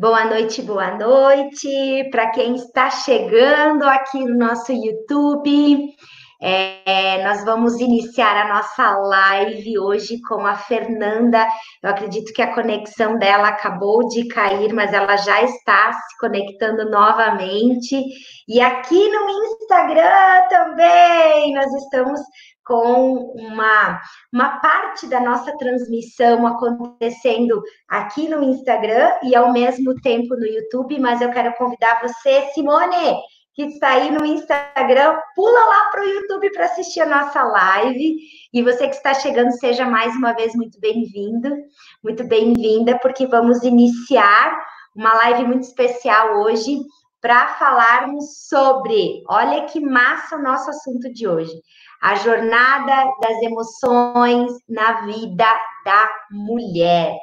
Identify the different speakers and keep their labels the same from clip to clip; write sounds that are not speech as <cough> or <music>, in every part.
Speaker 1: Boa noite, boa noite para quem está chegando aqui no nosso YouTube. É, nós vamos iniciar a nossa live hoje com a Fernanda. Eu acredito que a conexão dela acabou de cair, mas ela já está se conectando novamente. E aqui no Instagram também nós estamos com uma, uma parte da nossa transmissão acontecendo aqui no Instagram e ao mesmo tempo no YouTube, mas eu quero convidar você, Simone, que está aí no Instagram, pula lá para o YouTube para assistir a nossa live. E você que está chegando, seja mais uma vez muito bem-vindo, muito bem-vinda, porque vamos iniciar uma live muito especial hoje para falarmos sobre, olha que massa o nosso assunto de hoje, a jornada das emoções na vida da mulher.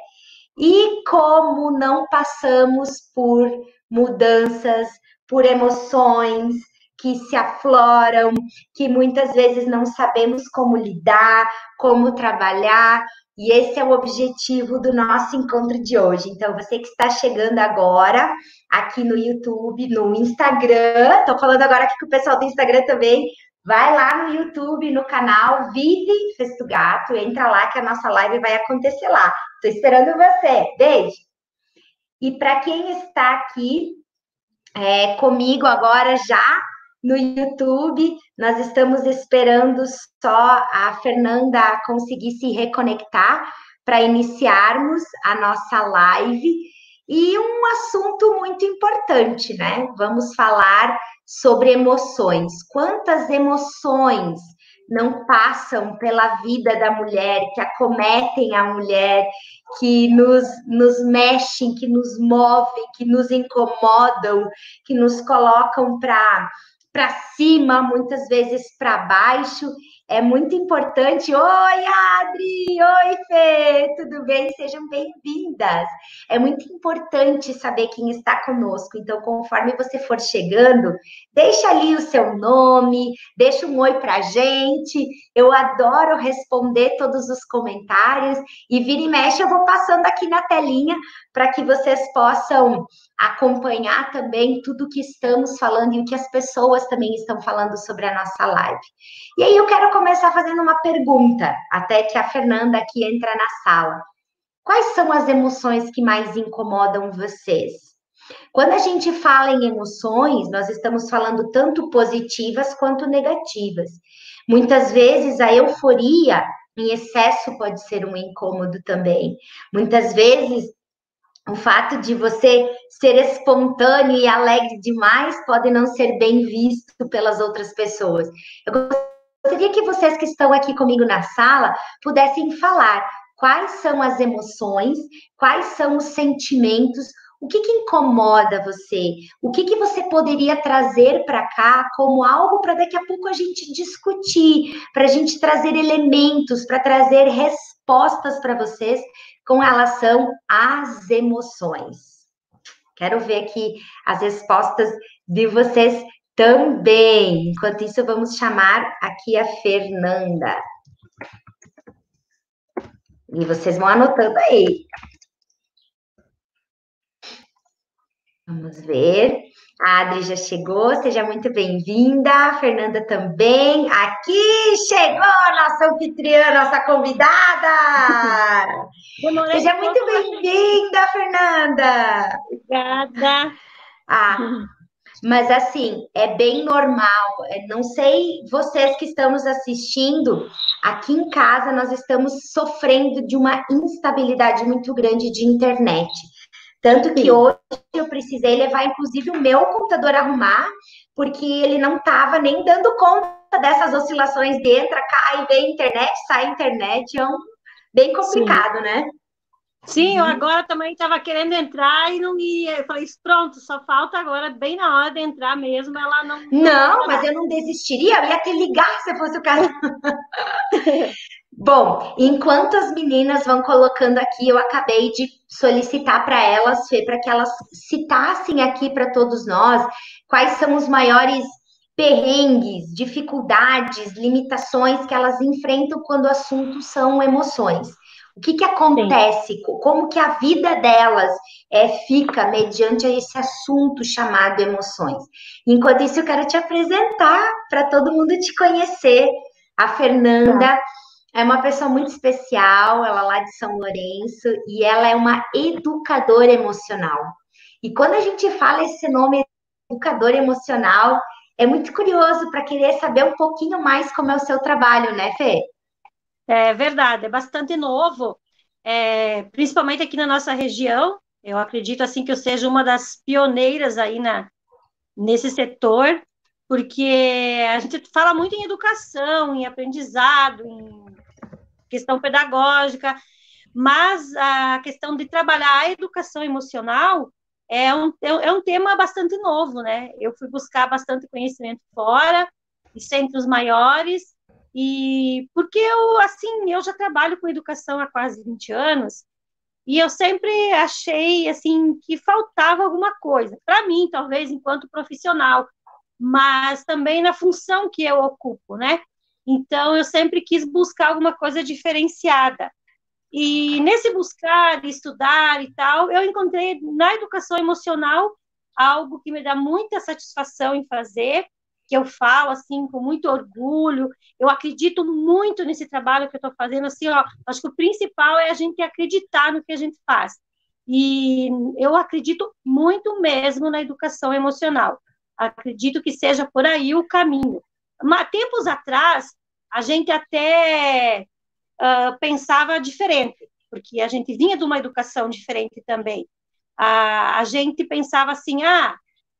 Speaker 1: E como não passamos por mudanças, por emoções que se afloram, que muitas vezes não sabemos como lidar, como trabalhar, e esse é o objetivo do nosso encontro de hoje. Então, você que está chegando agora aqui no YouTube, no Instagram, estou falando agora aqui com o pessoal do Instagram também, vai lá no YouTube, no canal Vive Festo Gato, entra lá que a nossa live vai acontecer lá. Estou esperando você. Beijo! E para quem está aqui é, comigo agora já no YouTube. Nós estamos esperando só a Fernanda conseguir se reconectar para iniciarmos a nossa live. E um assunto muito importante, né? Vamos falar sobre emoções. Quantas emoções não passam pela vida da mulher, que acometem a mulher, que nos, nos mexem, que nos movem, que nos incomodam, que nos colocam para cima, muitas vezes para baixo, é muito importante. Oi, Adri! Oi, Fê! Tudo bem? Sejam bem-vindas. É muito importante saber quem está conosco. Então, conforme você for chegando, deixa ali o seu nome, deixa um oi para a gente. Eu adoro responder todos os comentários e vira e mexe, eu vou passando aqui na telinha para que vocês possam acompanhar também tudo que estamos falando e o que as pessoas também estão falando sobre a nossa live. E aí eu quero começar fazendo uma pergunta, até que a Fernanda aqui entra na sala. Quais são as emoções que mais incomodam vocês? Quando a gente fala em emoções, nós estamos falando tanto positivas quanto negativas. Muitas vezes a euforia em excesso pode ser um incômodo também. Muitas vezes o fato de você ser espontâneo e alegre demais pode não ser bem visto pelas outras pessoas. Eu gostaria que vocês que estão aqui comigo na sala pudessem falar quais são as emoções, quais são os sentimentos, o que, que incomoda você? O que, que você poderia trazer para cá como algo para daqui a pouco a gente discutir, para a gente trazer elementos, para trazer respostas para vocês com relação às emoções. Quero ver aqui as respostas de vocês também. Enquanto isso, vamos chamar aqui a Fernanda. E vocês vão anotando aí. Vamos ver. A Adri já chegou, seja muito bem-vinda. A Fernanda também. Aqui chegou a nossa anfitriã, nossa convidada. seja muito bem-vinda, Fernanda.
Speaker 2: Obrigada.
Speaker 1: Ah, mas assim, é bem normal. É, não sei vocês que estamos assistindo, aqui em casa nós estamos sofrendo de uma instabilidade muito grande de internet. Tanto que Sim. hoje eu precisei levar, inclusive, o meu computador arrumar, porque ele não estava nem dando conta dessas oscilações de entra, cai, vem internet, sai internet. É um, bem complicado, Sim. né?
Speaker 2: Sim, eu uhum. agora também estava querendo entrar e não ia. Eu falei, pronto, só falta agora, bem na hora de entrar mesmo, ela não.
Speaker 1: Não, mas eu não desistiria, eu ia te ligar se fosse o caso. <laughs> Bom, enquanto as meninas vão colocando aqui, eu acabei de solicitar para elas, Fê, para que elas citassem aqui para todos nós quais são os maiores perrengues, dificuldades, limitações que elas enfrentam quando o assunto são emoções. O que, que acontece? Sim. Como que a vida delas é, fica mediante esse assunto chamado emoções? Enquanto isso, eu quero te apresentar para todo mundo te conhecer. A Fernanda tá. é uma pessoa muito especial, ela é lá de São Lourenço, e ela é uma educadora emocional. E quando a gente fala esse nome, educador emocional, é muito curioso para querer saber um pouquinho mais como é o seu trabalho, né, Fê?
Speaker 2: É verdade, é bastante novo, é, principalmente aqui na nossa região. Eu acredito assim que eu seja uma das pioneiras aí na, nesse setor, porque a gente fala muito em educação, em aprendizado, em questão pedagógica, mas a questão de trabalhar a educação emocional é um, é um tema bastante novo, né? Eu fui buscar bastante conhecimento fora, em centros maiores, e porque eu, assim, eu já trabalho com educação há quase 20 anos, e eu sempre achei, assim, que faltava alguma coisa, para mim, talvez, enquanto profissional, mas também na função que eu ocupo, né? Então, eu sempre quis buscar alguma coisa diferenciada. E nesse buscar, estudar e tal, eu encontrei na educação emocional algo que me dá muita satisfação em fazer, que eu falo assim com muito orgulho. Eu acredito muito nesse trabalho que eu estou fazendo. Assim, ó, acho que o principal é a gente acreditar no que a gente faz. E eu acredito muito mesmo na educação emocional. Acredito que seja por aí o caminho. Mas, tempos atrás, a gente até uh, pensava diferente, porque a gente vinha de uma educação diferente também. A, a gente pensava assim, ah,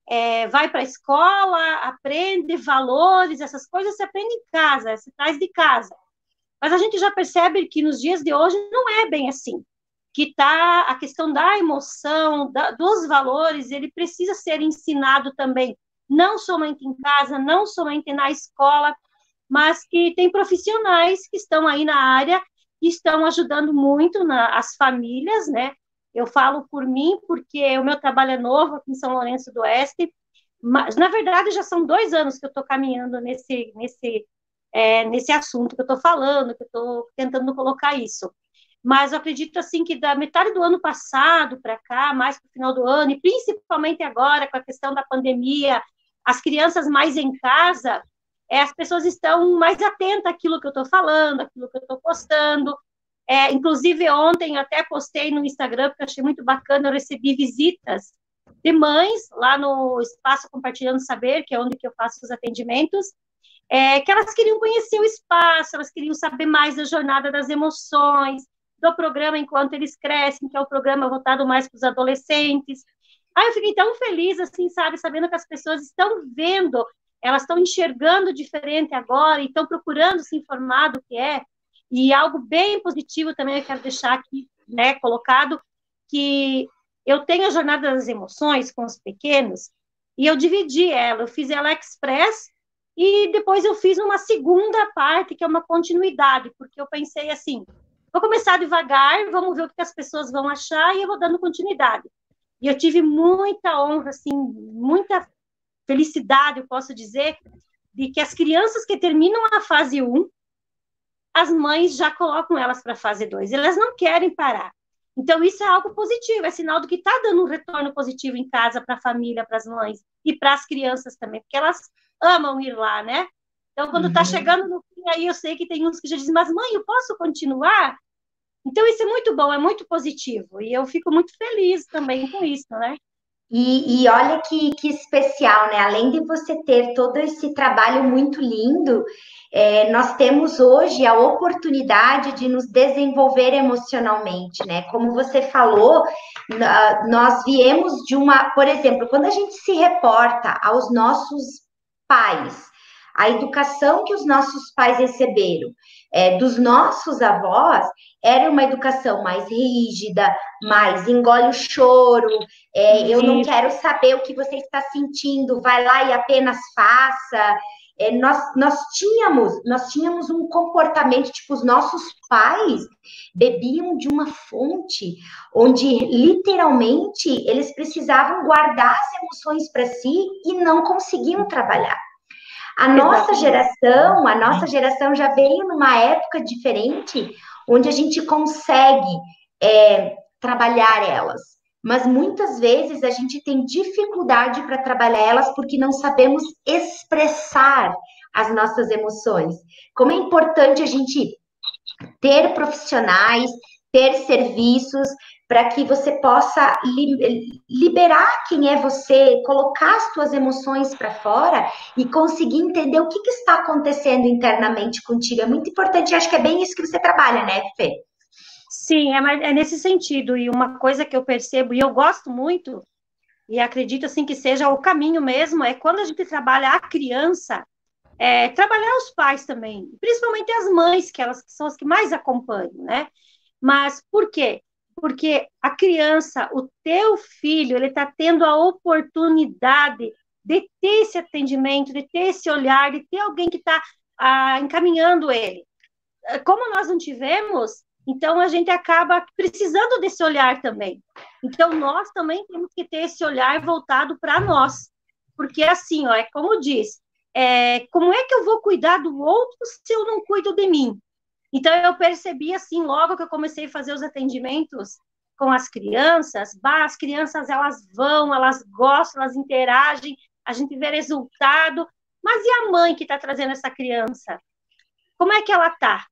Speaker 2: é, vai para a escola, aprende valores, essas coisas se aprende em casa, se traz de casa. Mas a gente já percebe que nos dias de hoje não é bem assim. Que tá a questão da emoção, da, dos valores, ele precisa ser ensinado também, não somente em casa, não somente na escola, mas que tem profissionais que estão aí na área e estão ajudando muito na, as famílias, né? Eu falo por mim, porque o meu trabalho é novo aqui em São Lourenço do Oeste, mas, na verdade, já são dois anos que eu estou caminhando nesse, nesse, é, nesse assunto que eu estou falando, que eu estou tentando colocar isso. Mas eu acredito, assim, que da metade do ano passado para cá, mais para o final do ano, e principalmente agora, com a questão da pandemia, as crianças mais em casa, é, as pessoas estão mais atentas àquilo que eu estou falando, àquilo que eu estou postando, é, inclusive, ontem até postei no Instagram, porque achei muito bacana, eu recebi visitas de mães lá no Espaço Compartilhando Saber, que é onde que eu faço os atendimentos, é, que elas queriam conhecer o espaço, elas queriam saber mais da jornada das emoções, do programa Enquanto Eles Crescem, que é o programa voltado mais para os adolescentes. Aí eu fiquei tão feliz, assim, sabe, sabendo que as pessoas estão vendo, elas estão enxergando diferente agora e estão procurando se informar do que é. E algo bem positivo também eu quero deixar aqui, né, colocado, que eu tenho a jornada das emoções com os pequenos e eu dividi ela, eu fiz ela express e depois eu fiz uma segunda parte que é uma continuidade, porque eu pensei assim, vou começar devagar, vamos ver o que as pessoas vão achar e eu vou dando continuidade. E eu tive muita honra, assim, muita felicidade, eu posso dizer, de que as crianças que terminam a fase 1, as mães já colocam elas para a fase 2. Elas não querem parar. Então, isso é algo positivo, é sinal do que está dando um retorno positivo em casa para a família, para as mães e para as crianças também, porque elas amam ir lá, né? Então, quando está uhum. chegando no fim, aí eu sei que tem uns que já dizem, mas mãe, eu posso continuar? Então, isso é muito bom, é muito positivo, e eu fico muito feliz também com isso, né?
Speaker 1: E, e olha que, que especial, né? Além de você ter todo esse trabalho muito lindo, é, nós temos hoje a oportunidade de nos desenvolver emocionalmente, né? Como você falou, nós viemos de uma, por exemplo, quando a gente se reporta aos nossos pais, a educação que os nossos pais receberam é, dos nossos avós era uma educação mais rígida, mais engole o choro, é, eu não quero saber o que você está sentindo, vai lá e apenas faça. É, nós, nós tínhamos nós tínhamos um comportamento tipo os nossos pais bebiam de uma fonte onde literalmente eles precisavam guardar as emoções para si e não conseguiam trabalhar A nossa geração, a nossa geração já veio numa época diferente, onde a gente consegue é, trabalhar elas. Mas muitas vezes a gente tem dificuldade para trabalhar elas porque não sabemos expressar as nossas emoções. Como é importante a gente ter profissionais, ter serviços para que você possa liberar quem é você, colocar as suas emoções para fora e conseguir entender o que, que, está acontecendo internamente contigo. É muito importante, acho que é bem isso que você trabalha, né, Fê?
Speaker 2: Sim, é, é nesse sentido. E uma coisa que eu percebo, e eu gosto muito, e acredito assim que seja o caminho mesmo, é quando a gente trabalha a criança, é, trabalhar os pais também, principalmente as mães, que elas são as que mais acompanham, né? Mas por quê? Porque a criança, o teu filho, ele está tendo a oportunidade de ter esse atendimento, de ter esse olhar, de ter alguém que está ah, encaminhando ele. Como nós não tivemos, então a gente acaba precisando desse olhar também. Então nós também temos que ter esse olhar voltado para nós, porque assim, ó, é como diz, é, como é que eu vou cuidar do outro se eu não cuido de mim? Então, eu percebi, assim, logo que eu comecei a fazer os atendimentos com as crianças, bah, as crianças, elas vão, elas gostam, elas interagem, a gente vê resultado, mas e a mãe que está trazendo essa criança? Como é que ela está?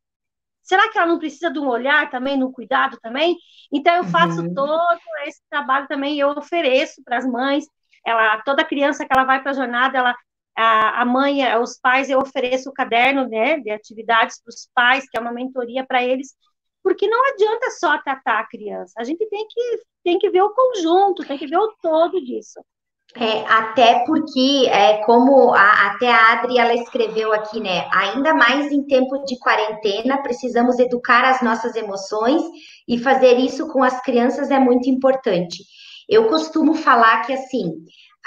Speaker 2: Será que ela não precisa de um olhar também, no cuidado também? Então, eu faço uhum. todo esse trabalho também, eu ofereço para as mães, ela, toda criança que ela vai para a jornada, ela a, a mãe, os pais, eu ofereço o caderno né, de atividades para os pais, que é uma mentoria para eles, porque não adianta só tratar a criança, a gente tem que, tem que ver o conjunto, tem que ver o todo disso.
Speaker 1: É, até porque, é, como a, até a Adri ela escreveu aqui, né? Ainda mais em tempo de quarentena, precisamos educar as nossas emoções e fazer isso com as crianças é muito importante. Eu costumo falar que assim,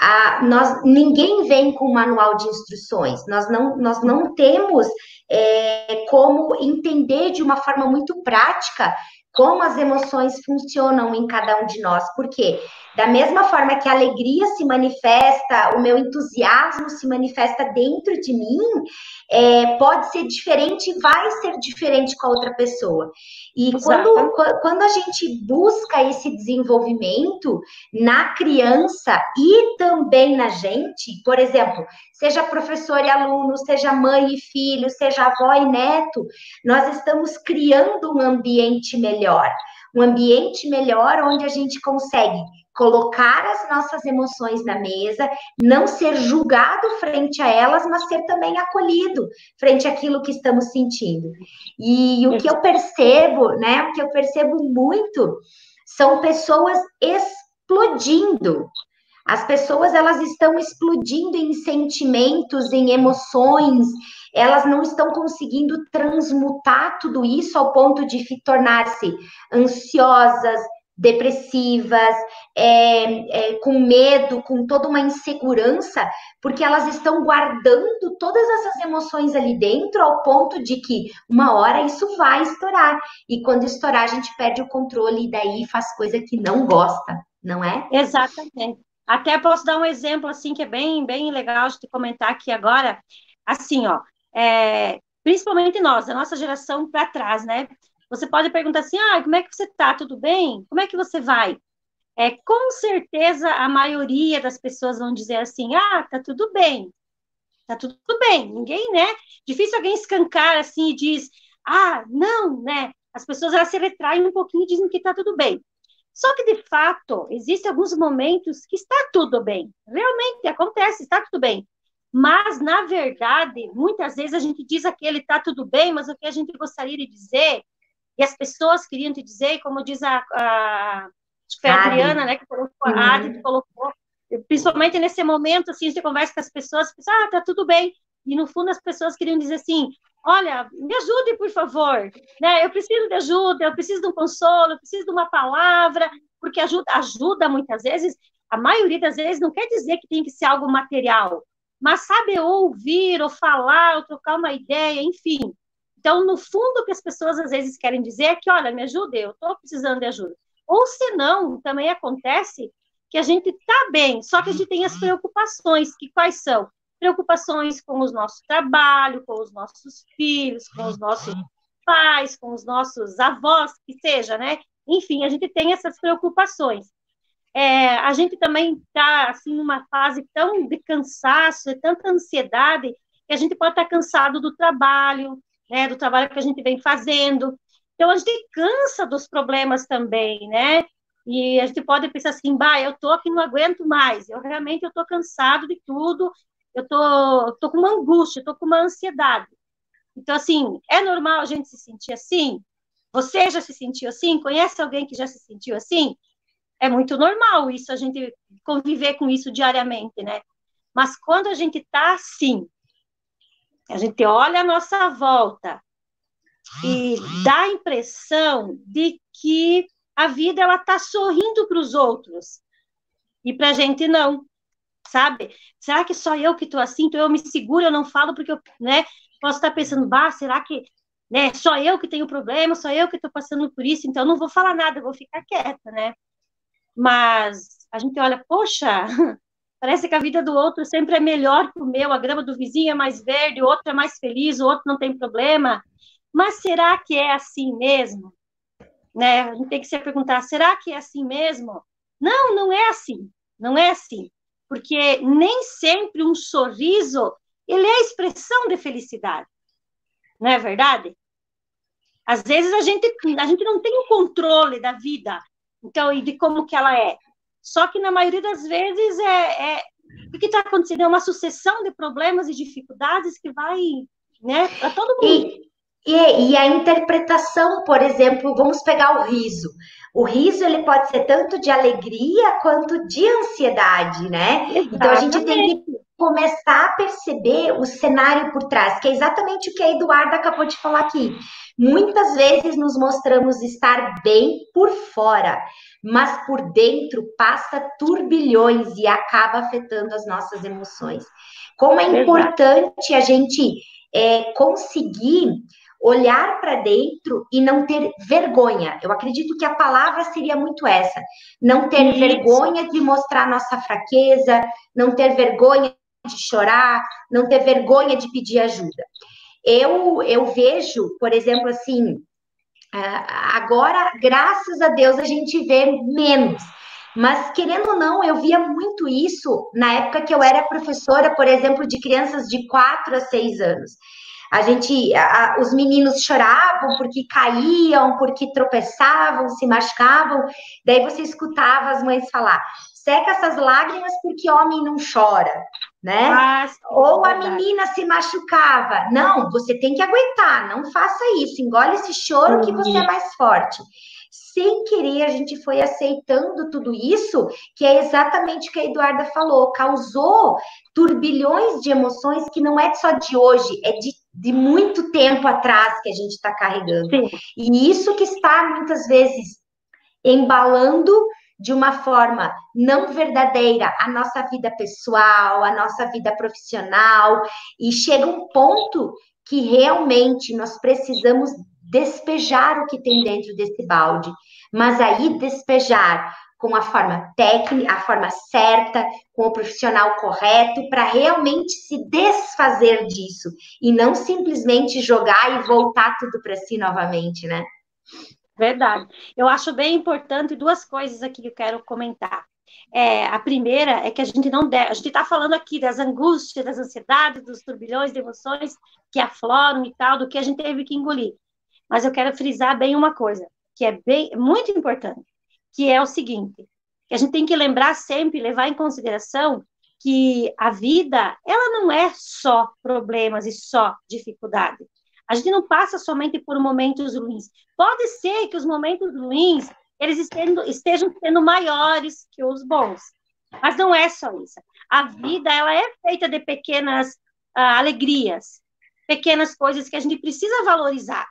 Speaker 1: a, nós, ninguém vem com manual de instruções, nós não, nós não temos é, como entender de uma forma muito prática como as emoções funcionam em cada um de nós, porque da mesma forma que a alegria se manifesta, o meu entusiasmo se manifesta dentro de mim, é, pode ser diferente, vai ser diferente com a outra pessoa. E quando, quando a gente busca esse desenvolvimento na criança e também na gente, por exemplo, seja professor e aluno, seja mãe e filho, seja avó e neto, nós estamos criando um ambiente melhor. Um ambiente melhor onde a gente consegue colocar as nossas emoções na mesa, não ser julgado frente a elas, mas ser também acolhido frente àquilo que estamos sentindo. E o que eu percebo, né, o que eu percebo muito são pessoas explodindo. As pessoas elas estão explodindo em sentimentos, em emoções, elas não estão conseguindo transmutar tudo isso ao ponto de tornar-se ansiosas, depressivas, é, é, com medo, com toda uma insegurança, porque elas estão guardando todas essas emoções ali dentro, ao ponto de que uma hora isso vai estourar. E quando estourar, a gente perde o controle e daí faz coisa que não gosta, não é?
Speaker 2: Exatamente. Até posso dar um exemplo assim que é bem, bem legal de comentar aqui agora. Assim, ó, é, principalmente nós, a nossa geração para trás, né? Você pode perguntar assim: ah, como é que você está? Tudo bem? Como é que você vai? É, com certeza a maioria das pessoas vão dizer assim: ah, tá tudo bem. Tá tudo bem. Ninguém, né? Difícil alguém escancar assim e diz: ah, não, né? As pessoas elas se retraem um pouquinho e dizem que tá tudo bem. Só que, de fato, existem alguns momentos que está tudo bem. Realmente acontece, está tudo bem. Mas, na verdade, muitas vezes a gente diz aquele está tudo bem, mas o que a gente gostaria de dizer e as pessoas queriam te dizer, como diz a, a foi a Adriana, né, que colocou, uhum. a Adri que colocou, principalmente nesse momento, assim, você conversa com as pessoas, pensa, ah, tá tudo bem, e no fundo as pessoas queriam dizer assim, olha, me ajude, por favor, né, eu preciso de ajuda, eu preciso de um consolo, eu preciso de uma palavra, porque ajuda, ajuda muitas vezes, a maioria das vezes não quer dizer que tem que ser algo material, mas sabe ouvir, ou falar, ou trocar uma ideia, enfim, então, no fundo, o que as pessoas às vezes querem dizer é que, olha, me ajude, eu estou precisando de ajuda. Ou se não, também acontece que a gente está bem, só que a gente tem as preocupações, que quais são? preocupações com o nosso trabalho, com os nossos filhos, com os nossos pais, com os nossos avós, que seja, né? Enfim, a gente tem essas preocupações. É, a gente também está assim numa fase tão de cansaço, de tanta ansiedade, que a gente pode estar tá cansado do trabalho, né, do trabalho que a gente vem fazendo. Então a gente cansa dos problemas também, né? E a gente pode pensar assim, bah, eu tô aqui não aguento mais. Eu realmente eu tô cansado de tudo. Eu tô, tô com uma angústia, tô com uma ansiedade. Então assim, é normal a gente se sentir assim? Você já se sentiu assim? Conhece alguém que já se sentiu assim? É muito normal isso, a gente conviver com isso diariamente, né? Mas quando a gente está assim, a gente olha a nossa volta e dá a impressão de que a vida ela está sorrindo para os outros e para a gente não, sabe? Será que só eu que estou assim? Então eu me seguro, eu não falo porque eu, né? Posso estar pensando, bah, será que né? Só eu que tenho problema, só eu que estou passando por isso, então não vou falar nada, vou ficar quieta, né? Mas a gente olha, poxa, parece que a vida do outro sempre é melhor que o meu, a grama do vizinho é mais verde, o outro é mais feliz, o outro não tem problema. Mas será que é assim mesmo? Né? A gente tem que se perguntar, será que é assim mesmo? Não, não é assim. Não é assim. Porque nem sempre um sorriso, ele é a expressão de felicidade. Não é verdade? Às vezes a gente, a gente não tem o controle da vida, então, e de como que ela é. Só que na maioria das vezes é, é o que está acontecendo é uma sucessão de problemas e dificuldades que vai, né, para todo mundo.
Speaker 1: E, e, e, a interpretação, por exemplo, vamos pegar o riso. O riso ele pode ser tanto de alegria quanto de ansiedade, né? Exatamente. Então a gente tem que começar a perceber o cenário por trás, que é exatamente o que a Eduarda acabou de falar aqui. Muitas vezes nos mostramos estar bem por fora, mas por dentro passa turbilhões e acaba afetando as nossas emoções. Como é importante a gente é, conseguir olhar para dentro e não ter vergonha. Eu acredito que a palavra seria muito essa: não ter Isso. vergonha de mostrar nossa fraqueza, não ter vergonha de chorar, não ter vergonha de pedir ajuda. Eu, eu vejo, por exemplo, assim, agora, graças a Deus, a gente vê menos. Mas, querendo ou não, eu via muito isso na época que eu era professora, por exemplo, de crianças de 4 a 6 anos. A gente, a, os meninos choravam porque caíam, porque tropeçavam, se machucavam. Daí você escutava as mães falar: seca essas lágrimas porque homem não chora né? Ah, Ou a menina se machucava. Não, você tem que aguentar, não faça isso, engole esse choro que você é mais forte. Sem querer, a gente foi aceitando tudo isso, que é exatamente o que a Eduarda falou, causou turbilhões de emoções que não é só de hoje, é de, de muito tempo atrás que a gente está carregando. Sim. E isso que está muitas vezes embalando de uma forma não verdadeira a nossa vida pessoal, a nossa vida profissional, e chega um ponto que realmente nós precisamos despejar o que tem dentro desse balde, mas aí despejar com a forma técnica, a forma certa, com o profissional correto, para realmente se desfazer disso. E não simplesmente jogar e voltar tudo para si novamente, né?
Speaker 2: Verdade. Eu acho bem importante duas coisas aqui que eu quero comentar. É, a primeira é que a gente não deve, a gente está falando aqui das angústias, das ansiedades, dos turbilhões de emoções que afloram e tal, do que a gente teve que engolir. Mas eu quero frisar bem uma coisa, que é bem muito importante, que é o seguinte, que a gente tem que lembrar sempre, levar em consideração que a vida, ela não é só problemas e só dificuldade. A gente não passa somente por momentos ruins. Pode ser que os momentos ruins eles estejam, estejam sendo maiores que os bons, mas não é só isso. A vida ela é feita de pequenas uh, alegrias, pequenas coisas que a gente precisa valorizar.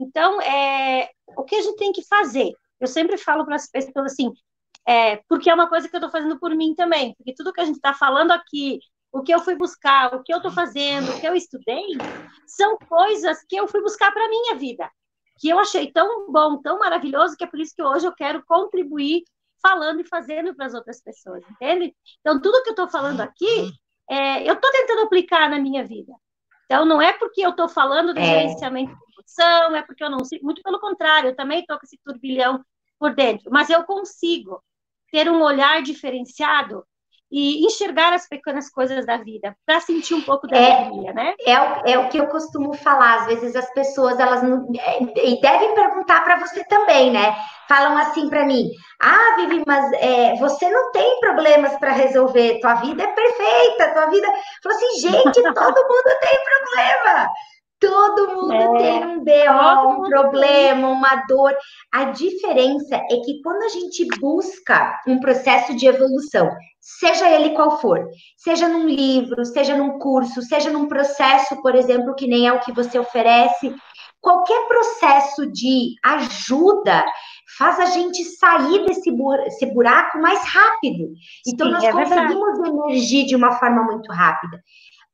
Speaker 2: Então, é, o que a gente tem que fazer? Eu sempre falo para as pessoas assim, é, porque é uma coisa que eu estou fazendo por mim também, porque tudo que a gente está falando aqui, o que eu fui buscar, o que eu estou fazendo, o que eu estudei, são coisas que eu fui buscar para a minha vida, que eu achei tão bom, tão maravilhoso, que é por isso que hoje eu quero contribuir falando e fazendo para as outras pessoas, entende? Então, tudo que eu estou falando aqui é, eu estou tentando aplicar na minha vida. Então, não é porque eu estou falando de é. gerenciamento de emoção, é porque eu não sei, muito pelo contrário, eu também estou com esse turbilhão por dentro, mas eu consigo ter um olhar diferenciado e enxergar as pequenas coisas da vida, para sentir um pouco da é, alegria, né?
Speaker 1: É, é o que eu costumo falar, às vezes as pessoas, elas não, é, e devem perguntar para você também, né? Falam assim para mim, ah, Vivi, mas é, você não tem problemas para resolver, tua vida é perfeita, tua vida... Eu falo assim, gente, <laughs> todo mundo tem problema! Todo mundo é, tem um BO, um problema, uma dor. A diferença é que quando a gente busca um processo de evolução, seja ele qual for, seja num livro, seja num curso, seja num processo, por exemplo, que nem é o que você oferece, qualquer processo de ajuda faz a gente sair desse buraco mais rápido. Então, Sim, nós é conseguimos emergir de uma forma muito rápida.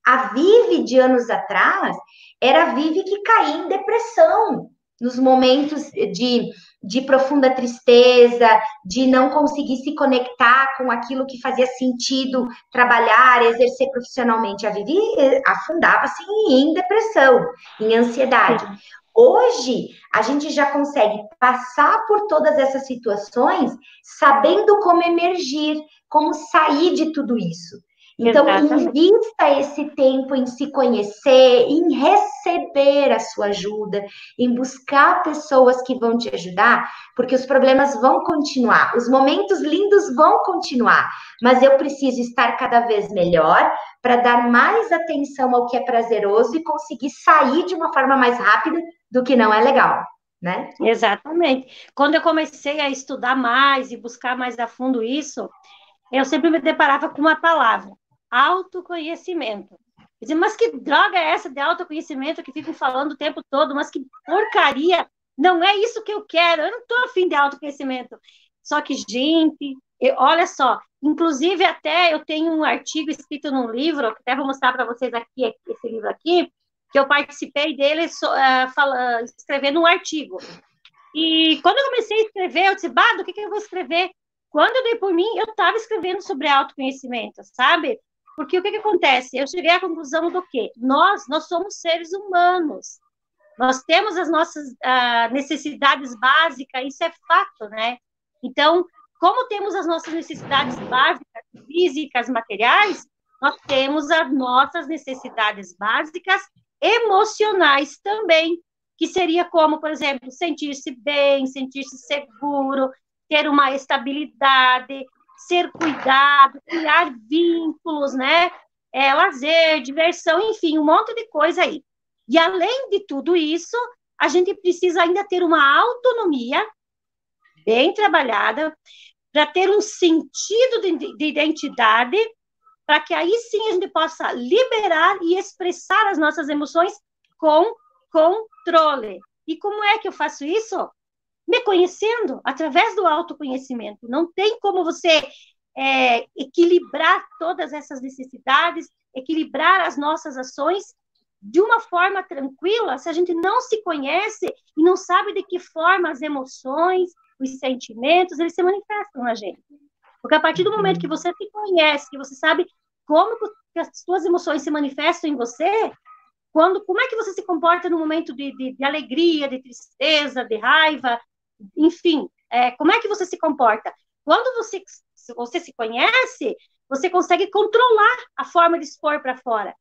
Speaker 1: A Vive de anos atrás era a Vive que caía em depressão nos momentos de, de profunda tristeza, de não conseguir se conectar com aquilo que fazia sentido trabalhar, exercer profissionalmente. A Vivi eh, afundava-se em depressão, em ansiedade. Hoje, a gente já consegue passar por todas essas situações sabendo como emergir, como sair de tudo isso. Então, Exatamente. invista esse tempo em se conhecer, em receber a sua ajuda, em buscar pessoas que vão te ajudar, porque os problemas vão continuar, os momentos lindos vão continuar, mas eu preciso estar cada vez melhor para dar mais atenção ao que é prazeroso e conseguir sair de uma forma mais rápida do que não é legal. Né?
Speaker 2: Exatamente. Quando eu comecei a estudar mais e buscar mais a fundo isso, eu sempre me deparava com uma palavra, autoconhecimento. Dizer, mas que droga é essa de autoconhecimento que ficam falando o tempo todo? Mas que porcaria! Não é isso que eu quero, eu não estou afim de autoconhecimento. Só que, gente, eu, olha só, inclusive até eu tenho um artigo escrito num livro, que até vou mostrar para vocês aqui, esse livro aqui, que eu participei dele uh, fala, escrevendo um artigo. E quando eu comecei a escrever, eu disse, bah, do que, que eu vou escrever? Quando eu dei por mim, eu estava escrevendo sobre autoconhecimento, sabe? Porque o que, que acontece? Eu cheguei à conclusão do quê? Nós, nós somos seres humanos. Nós temos as nossas uh, necessidades básicas, isso é fato, né? Então, como temos as nossas necessidades básicas, físicas, materiais, nós temos as nossas necessidades básicas emocionais também, que seria como, por exemplo, sentir-se bem, sentir-se seguro, ter uma estabilidade, ser cuidado, criar vínculos, né? É, lazer, diversão, enfim, um monte de coisa aí. E além de tudo isso, a gente precisa ainda ter uma autonomia bem trabalhada para ter um sentido de, de identidade, para que aí sim a gente possa liberar e expressar as nossas emoções com controle. E como é que eu faço isso? Me conhecendo através do autoconhecimento. Não tem como você é, equilibrar todas essas necessidades, equilibrar as nossas ações de uma forma tranquila se a gente não se conhece e não sabe de que forma as emoções, os sentimentos, eles se manifestam na gente. Porque a partir do momento que você se conhece, que você sabe como as suas emoções se manifestam em você, quando, como é que você se comporta no momento de, de, de alegria, de tristeza, de raiva, enfim, é, como é que você se comporta? Quando você, você se conhece, você consegue controlar a forma de expor para fora.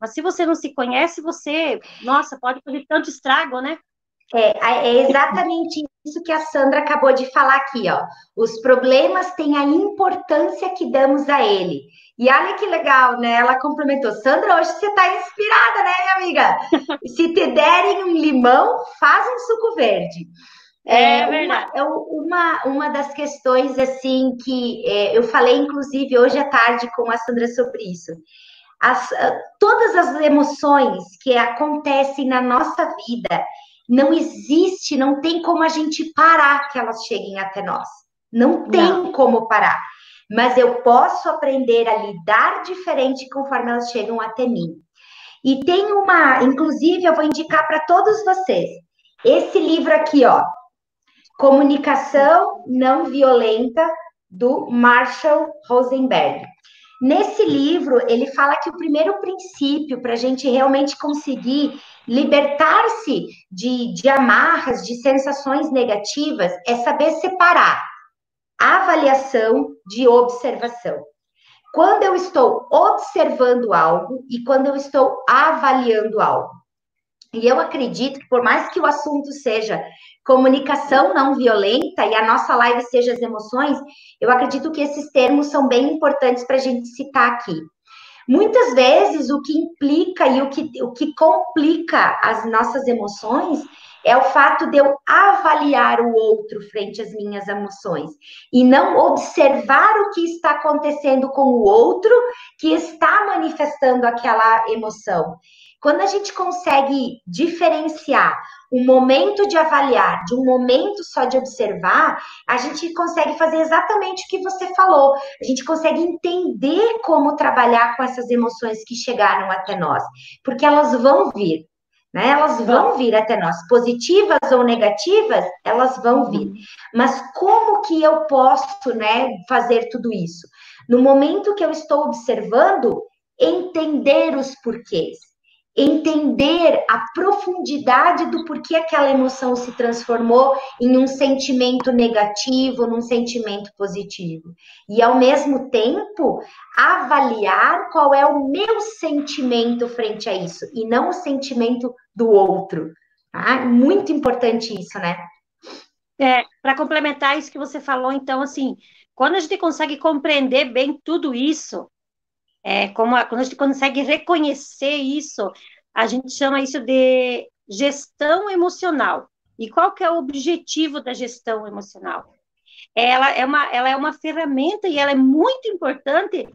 Speaker 2: Mas se você não se conhece, você, nossa, pode fazer tanto estrago, né?
Speaker 1: É, é exatamente isso que a Sandra acabou de falar aqui, ó. Os problemas têm a importância que damos a ele. E olha que legal, né? Ela complementou. Sandra, hoje você está inspirada, né, minha amiga? <laughs> Se te derem um limão, faz um suco verde.
Speaker 2: É, é verdade.
Speaker 1: Uma, uma, uma das questões, assim, que é, eu falei, inclusive, hoje à tarde com a Sandra sobre isso. As, ah, todas as emoções que acontecem na nossa vida, não existe, não tem como a gente parar que elas cheguem até nós. Não tem não. como parar. Mas eu posso aprender a lidar diferente conforme elas chegam até mim. E tem uma, inclusive, eu vou indicar para todos vocês. Esse livro aqui, ó, Comunicação Não Violenta, do Marshall Rosenberg. Nesse livro, ele fala que o primeiro princípio para a gente realmente conseguir libertar-se de, de amarras, de sensações negativas, é saber separar avaliação de observação. Quando eu estou observando algo e quando eu estou avaliando algo. E eu acredito que, por mais que o assunto seja comunicação não violenta e a nossa live seja as emoções, eu acredito que esses termos são bem importantes para a gente citar aqui. Muitas vezes o que implica e o que, o que complica as nossas emoções é o fato de eu avaliar o outro frente às minhas emoções e não observar o que está acontecendo com o outro que está manifestando aquela emoção. Quando a gente consegue diferenciar o momento de avaliar de um momento só de observar, a gente consegue fazer exatamente o que você falou. A gente consegue entender como trabalhar com essas emoções que chegaram até nós, porque elas vão vir. Né? Elas vão vir até nós, positivas ou negativas, elas vão vir. Mas como que eu posso, né, fazer tudo isso? No momento que eu estou observando, entender os porquês entender a profundidade do porquê aquela emoção se transformou em um sentimento negativo, num sentimento positivo. E ao mesmo tempo, avaliar qual é o meu sentimento frente a isso e não o sentimento do outro. Tá? Muito importante isso, né?
Speaker 2: É, para complementar isso que você falou, então, assim, quando a gente consegue compreender bem tudo isso, é, como a, quando a gente consegue reconhecer isso, a gente chama isso de gestão emocional. E qual que é o objetivo da gestão emocional? Ela é uma, ela é uma ferramenta e ela é muito importante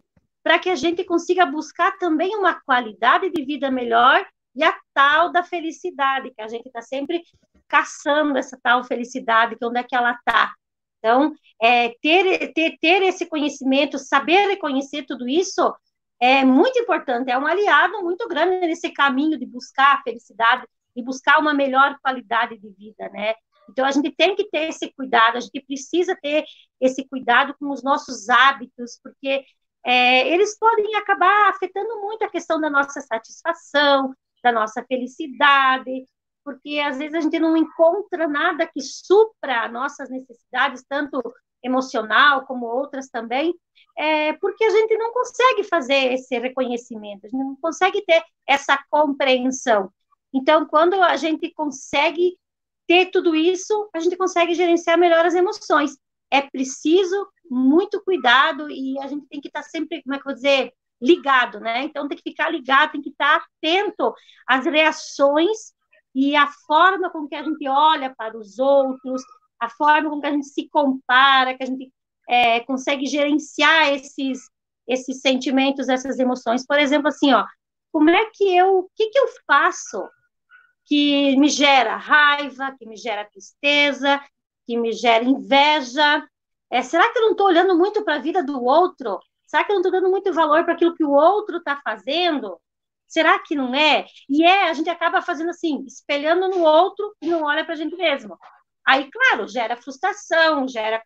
Speaker 2: para que a gente consiga buscar também uma qualidade de vida melhor e a tal da felicidade, que a gente está sempre caçando essa tal felicidade, que onde é que ela está. Então, é, ter, ter, ter esse conhecimento, saber reconhecer tudo isso, é muito importante, é um aliado muito grande nesse caminho de buscar a felicidade e buscar uma melhor qualidade de vida, né? Então a gente tem que ter esse cuidado, a gente precisa ter esse cuidado com os nossos hábitos, porque é, eles podem acabar afetando muito a questão da nossa satisfação, da nossa felicidade, porque às vezes a gente não encontra nada que supra nossas necessidades, tanto emocional como outras também, é, porque a gente não consegue fazer esse reconhecimento, a gente não consegue ter essa compreensão. Então, quando a gente consegue ter tudo isso, a gente consegue gerenciar melhor as emoções. É preciso muito cuidado e a gente tem que estar sempre, como é que eu vou dizer, ligado, né? Então, tem que ficar ligado, tem que estar atento às reações e à forma com que a gente olha para os outros, a forma com que a gente se compara, que a gente é, consegue gerenciar esses, esses sentimentos, essas emoções. Por exemplo, assim, ó, como é que eu, o que, que eu faço que me gera raiva, que me gera tristeza, que me gera inveja? É, será que eu não estou olhando muito para a vida do outro? Será que eu não estou dando muito valor para aquilo que o outro está fazendo? Será que não é? E é, a gente acaba fazendo assim, espelhando no outro e não olha para a gente mesmo. Aí, claro, gera frustração, gera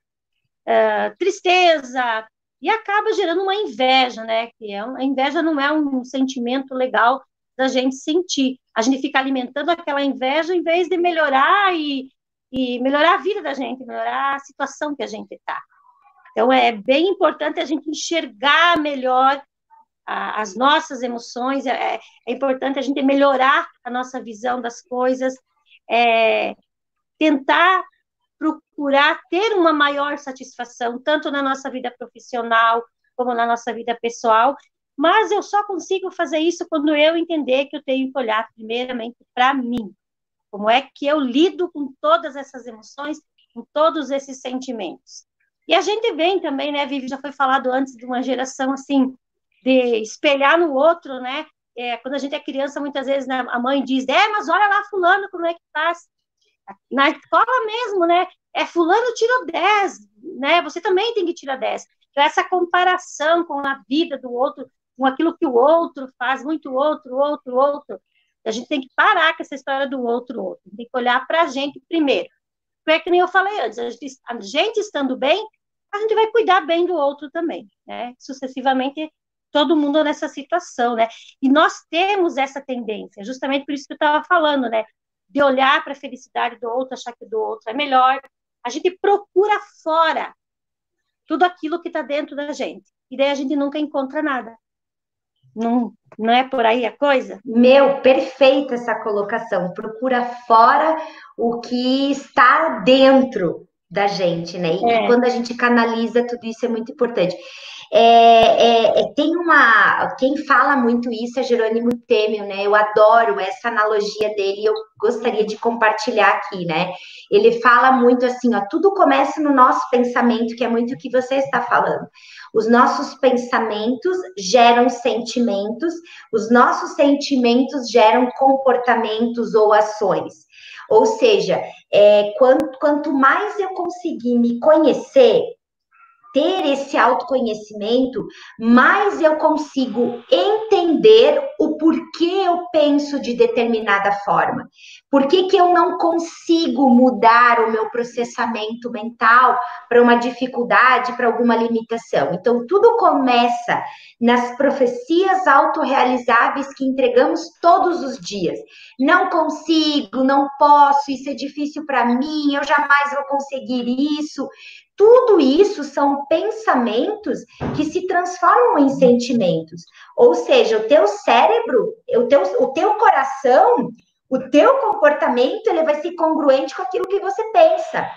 Speaker 2: uh, tristeza, e acaba gerando uma inveja, né? Que é a inveja não é um sentimento legal da gente sentir. A gente fica alimentando aquela inveja em vez de melhorar e, e melhorar a vida da gente, melhorar a situação que a gente está. Então, é bem importante a gente enxergar melhor a, as nossas emoções, é, é, importante a gente melhorar a nossa visão das coisas, é, tentar procurar ter uma maior satisfação, tanto na nossa vida profissional como na nossa vida pessoal, mas eu só consigo fazer isso quando eu entender que eu tenho que olhar primeiramente para mim. Como é que eu lido com todas essas emoções, com todos esses sentimentos. E a gente vem também, né, Vivi, já foi falado antes de uma geração assim, de espelhar no outro, né? É, quando a gente é criança, muitas vezes né, a mãe diz, é, mas olha lá fulano como é que faz na escola mesmo, né? É fulano tirou 10, né? Você também tem que tirar 10. Então, essa comparação com a vida do outro, com aquilo que o outro faz, muito outro, outro, outro. A gente tem que parar com essa história do outro, outro. Tem que olhar para a gente primeiro. Porque, que nem eu falei antes, a gente, a gente estando bem, a gente vai cuidar bem do outro também, né? Sucessivamente, todo mundo nessa situação, né? E nós temos essa tendência, justamente por isso que eu estava falando, né? De olhar para a felicidade do outro, achar que do outro é melhor. A gente procura fora tudo aquilo que está dentro da gente. E daí a gente nunca encontra nada. Não, não é por aí a coisa?
Speaker 1: Meu, perfeita essa colocação. Procura fora o que está dentro da gente, né? E é. quando a gente canaliza tudo isso é muito importante. É, é, é, tem uma. Quem fala muito isso é Jerônimo Temel, né? Eu adoro essa analogia dele eu gostaria de compartilhar aqui, né? Ele fala muito assim, ó, tudo começa no nosso pensamento, que é muito o que você está falando. Os nossos pensamentos geram sentimentos, os nossos sentimentos geram comportamentos ou ações. Ou seja, é, quanto, quanto mais eu conseguir me conhecer, ter esse autoconhecimento, mais eu consigo entender o porquê eu penso de determinada forma. Por que, que eu não consigo mudar o meu processamento mental para uma dificuldade, para alguma limitação? Então, tudo começa nas profecias autorrealizáveis que entregamos todos os dias. Não consigo, não posso, isso é difícil para mim, eu jamais vou conseguir isso. Tudo isso são pensamentos que se transformam em sentimentos. Ou seja, o teu cérebro, o teu, o teu coração, o teu comportamento, ele vai ser congruente com aquilo que você pensa.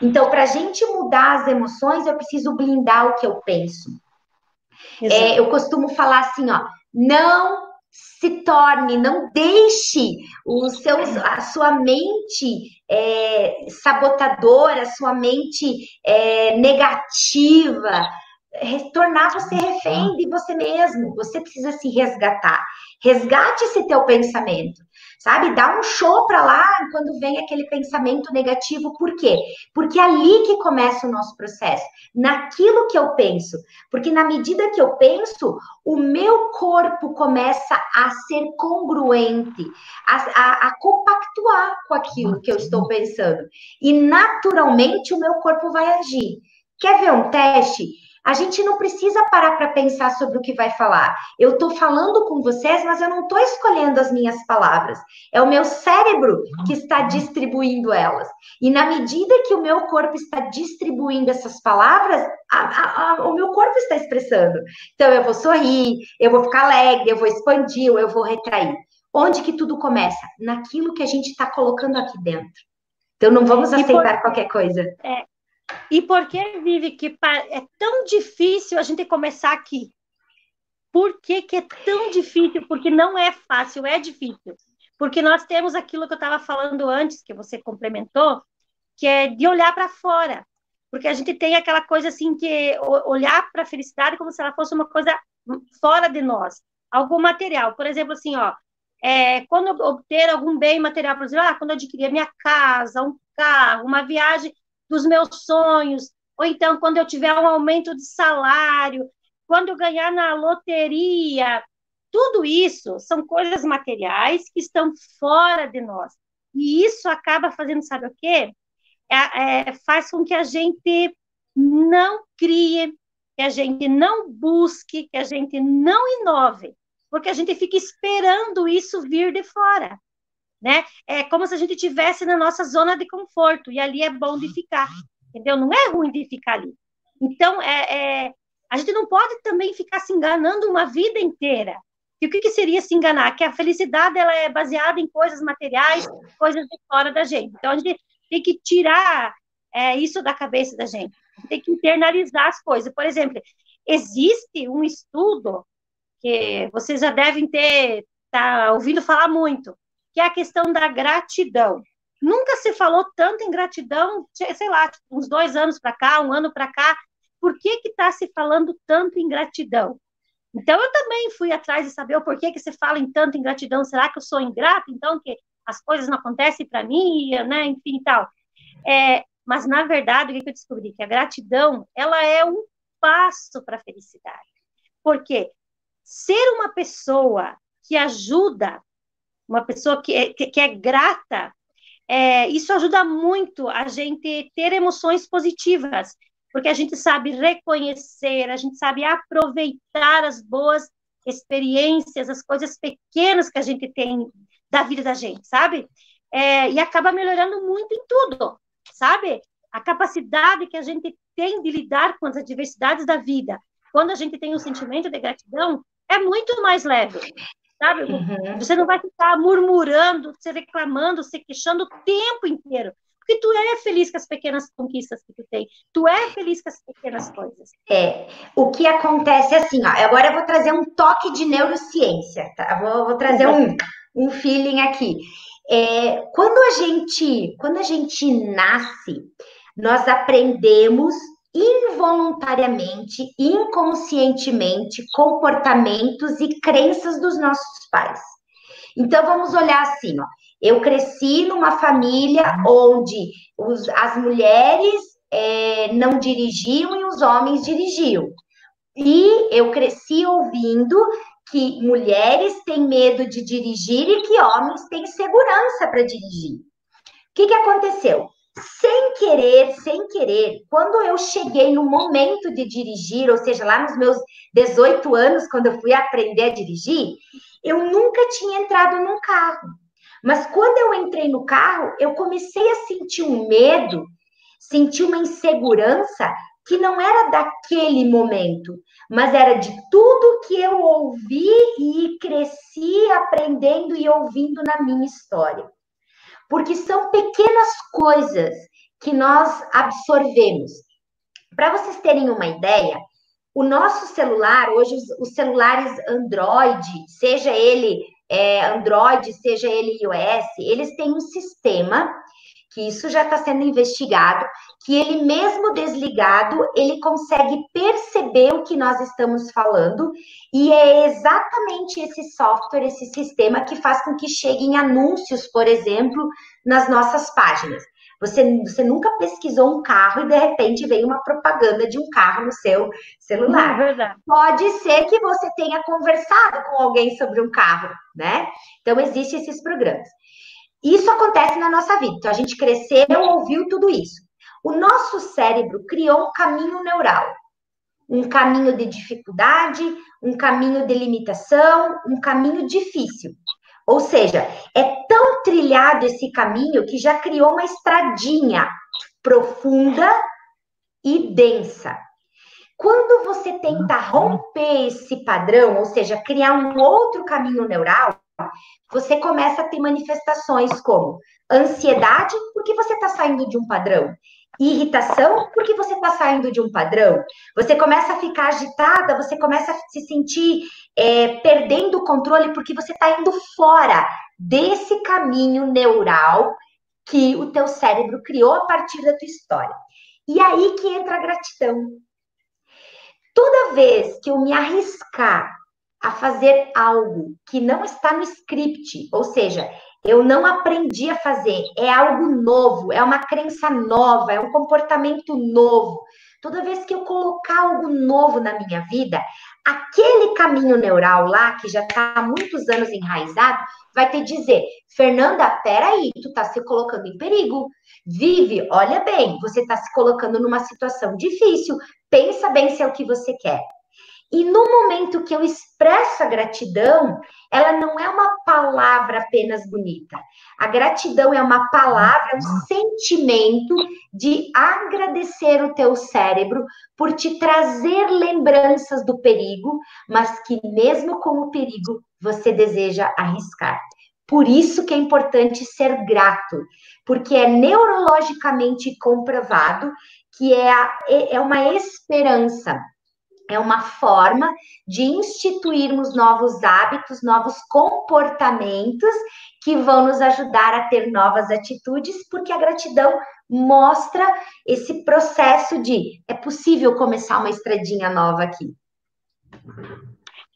Speaker 1: Então, para a gente mudar as emoções, eu preciso blindar o que eu penso. É, eu costumo falar assim, ó, não se torne, não deixe o seu, a sua mente é, sabotadora, a sua mente é, negativa, tornar você refém de você mesmo. Você precisa se resgatar. Resgate esse teu pensamento sabe? Dá um show para lá quando vem aquele pensamento negativo. Por quê? Porque é ali que começa o nosso processo, naquilo que eu penso. Porque na medida que eu penso, o meu corpo começa a ser congruente, a, a, a compactuar com aquilo que eu estou pensando. E naturalmente o meu corpo vai agir. Quer ver um teste? A gente não precisa parar para pensar sobre o que vai falar. Eu estou falando com vocês, mas eu não estou escolhendo as minhas palavras. É o meu cérebro que está distribuindo elas. E na medida que o meu corpo está distribuindo essas palavras, a, a, a, o meu corpo está expressando. Então, eu vou sorrir, eu vou ficar alegre, eu vou expandir, eu vou retrair. Onde que tudo começa? Naquilo que a gente está colocando aqui dentro. Então, não vamos aceitar por... qualquer coisa.
Speaker 2: É, e por que, Vive, que é tão difícil a gente começar aqui? Por que, que é tão difícil? Porque não é fácil, é difícil. Porque nós temos aquilo que eu estava falando antes, que você complementou, que é de olhar para fora. Porque a gente tem aquela coisa assim, que olhar para a felicidade como se ela fosse uma coisa fora de nós, algo material. Por exemplo, assim, ó, é, quando obter algum bem material, por exemplo, ah, quando eu adquirir a minha casa, um carro, uma viagem, dos meus sonhos, ou então quando eu tiver um aumento de salário, quando eu ganhar na loteria, tudo isso são coisas materiais que estão fora de nós. E isso acaba fazendo, sabe o quê? É, é, faz com que a gente não crie, que a gente não busque, que a gente não inove, porque a gente fica esperando isso vir de fora né? É como se a gente tivesse na nossa zona de conforto e ali é bom de ficar, entendeu? Não é ruim de ficar ali. Então, é, é a gente não pode também ficar se enganando uma vida inteira. E o que, que, seria se enganar? Que a felicidade ela é baseada em coisas materiais, coisas de fora da gente. Então, a gente tem que tirar é, isso da cabeça da gente. Tem que internalizar as coisas. Por exemplo, existe um estudo que vocês já devem ter tá ouvindo falar muito, que é a questão da gratidão. Nunca se falou tanto em gratidão, sei lá, uns dois anos para cá, um ano para cá. Por que que está se falando tanto em gratidão? Então eu também fui atrás de saber o porquê que se fala em tanto em gratidão. Será que eu sou ingrato? Então que as coisas não acontecem para mim, né? Enfim, tal. É, mas na verdade o que eu descobri que a gratidão ela é um passo para a felicidade. Porque ser uma pessoa que ajuda uma pessoa que é, que, é grata, é, isso ajuda muito a gente ter emoções positivas. porque a gente sabe reconhecer, a gente sabe aproveitar as boas experiências, as coisas pequenas que a gente tem da vida da gente, sabe? É, e acaba melhorando muito em tudo, sabe? A capacidade que a gente tem de lidar com as adversidades da vida, quando a gente tem um sentimento de gratidão, é muito mais leve, sabe? Uhum. Você não vai ficar murmurando, se reclamando, se queixando o tempo inteiro. Porque tu é feliz com as pequenas conquistas que tu tem. Tu é feliz com as pequenas coisas.
Speaker 1: É. O que acontece é assim, ó. Agora eu vou trazer um toque de neurociência, tá? Vou, vou trazer um, um feeling aqui. É, quando a gente, quando a gente nasce, nós aprendemos involuntariamente, inconscientemente, comportamentos e crenças dos nossos pais. Então vamos olhar assim, ó. Eu cresci numa família onde os, as mulheres é, não dirigiam e os homens dirigiam. E eu cresci ouvindo que mulheres têm medo de dirigir e que homens têm segurança para dirigir. O que, que aconteceu? Sem querer, sem querer, quando eu cheguei no momento de dirigir, ou seja, lá nos meus 18 anos, quando eu fui aprender a dirigir, eu nunca tinha entrado num carro. Mas quando eu entrei no carro, eu comecei a sentir um medo, sentir uma insegurança que não era daquele momento, mas era de tudo que eu ouvi e cresci aprendendo e ouvindo na minha história. Porque são pequenas coisas que nós absorvemos. Para vocês terem uma ideia, o nosso celular, hoje os, os celulares Android, seja ele é, Android, seja ele iOS, eles têm um sistema que isso já está sendo investigado, que ele mesmo desligado, ele consegue perceber o que nós estamos falando, e é exatamente esse software, esse sistema que faz com que cheguem anúncios, por exemplo, nas nossas páginas. Você, você nunca pesquisou um carro e de repente vem uma propaganda de um carro no seu celular.
Speaker 2: É
Speaker 1: Pode ser que você tenha conversado com alguém sobre um carro, né? Então, existem esses programas. Isso acontece na nossa vida. Então, a gente cresceu, ouviu tudo isso. O nosso cérebro criou um caminho neural, um caminho de dificuldade, um caminho de limitação, um caminho difícil. Ou seja, é tão trilhado esse caminho que já criou uma estradinha profunda e densa. Quando você tenta romper esse padrão, ou seja, criar um outro caminho neural, você começa a ter manifestações como ansiedade, porque você está saindo de um padrão, irritação, porque você está saindo de um padrão. Você começa a ficar agitada, você começa a se sentir é, perdendo o controle, porque você está indo fora desse caminho neural que o teu cérebro criou a partir da tua história. E aí que entra a gratidão. Toda vez que eu me arriscar a fazer algo que não está no script, ou seja, eu não aprendi a fazer, é algo novo, é uma crença nova, é um comportamento novo. Toda vez que eu colocar algo novo na minha vida, aquele caminho neural lá, que já está há muitos anos enraizado, vai te dizer: Fernanda, peraí, tu está se colocando em perigo. Vive, olha bem, você está se colocando numa situação difícil, pensa bem se é o que você quer. E no momento que eu expresso a gratidão, ela não é uma palavra apenas bonita. A gratidão é uma palavra, um sentimento de agradecer o teu cérebro por te trazer lembranças do perigo, mas que mesmo com o perigo, você deseja arriscar. Por isso que é importante ser grato, porque é neurologicamente comprovado que é, a, é uma esperança é uma forma de instituirmos novos hábitos, novos comportamentos que vão nos ajudar a ter novas atitudes, porque a gratidão mostra esse processo de é possível começar uma estradinha nova aqui.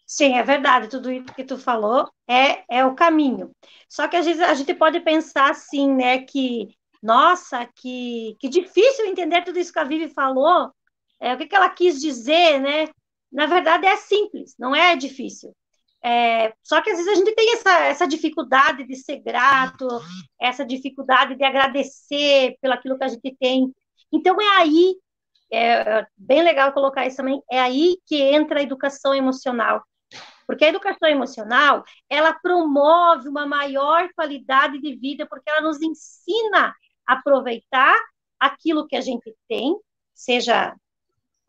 Speaker 2: Sim, é verdade, tudo isso que tu falou é, é o caminho. Só que às vezes a gente pode pensar assim, né, que, nossa, que, que difícil entender tudo isso que a Vivi falou, é, o que, que ela quis dizer, né? Na verdade, é simples, não é difícil. É, só que às vezes a gente tem essa, essa dificuldade de ser grato, essa dificuldade de agradecer pelo aquilo que a gente tem. Então é aí é bem legal colocar isso também, é aí que entra a educação emocional. Porque a educação emocional, ela promove uma maior qualidade de vida, porque ela nos ensina a aproveitar aquilo que a gente tem, seja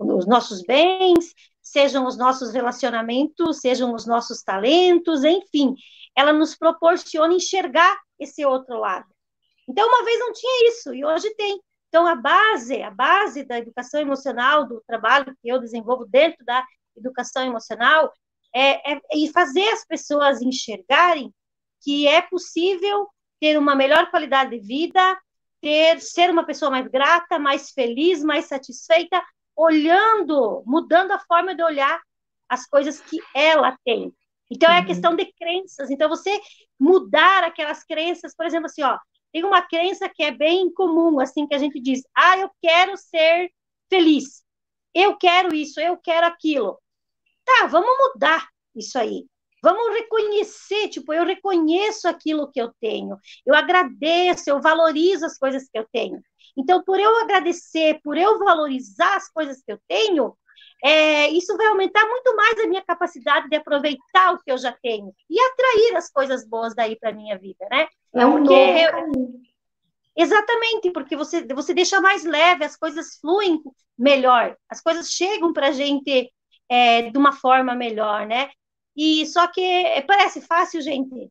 Speaker 2: os nossos bens, sejam os nossos relacionamentos, sejam os nossos talentos, enfim, ela nos proporciona enxergar esse outro lado. Então, uma vez não tinha isso, e hoje tem. Então, a base, a base da educação emocional, do trabalho que eu desenvolvo dentro da educação emocional, é, é, é fazer as pessoas enxergarem que é possível ter uma melhor qualidade de vida, ter ser uma pessoa mais grata, mais feliz, mais satisfeita, olhando, mudando a forma de olhar as coisas que ela tem. Então é a uhum. questão de crenças. Então você mudar aquelas crenças, por exemplo, assim, ó, tem uma crença que é bem comum, assim, que a gente diz: "Ah, eu quero ser feliz. Eu quero isso, eu quero aquilo". Tá, vamos mudar isso aí. Vamos reconhecer, tipo, eu reconheço aquilo que eu tenho, eu agradeço, eu valorizo as coisas que eu tenho. Então, por eu agradecer, por eu valorizar as coisas que eu tenho, é, isso vai aumentar muito mais a minha capacidade de aproveitar o que eu já tenho e atrair as coisas boas daí para a minha vida, né?
Speaker 1: É um porque eu,
Speaker 2: Exatamente, porque você, você deixa mais leve, as coisas fluem melhor, as coisas chegam para a gente é, de uma forma melhor, né? E só que é, parece fácil, gente.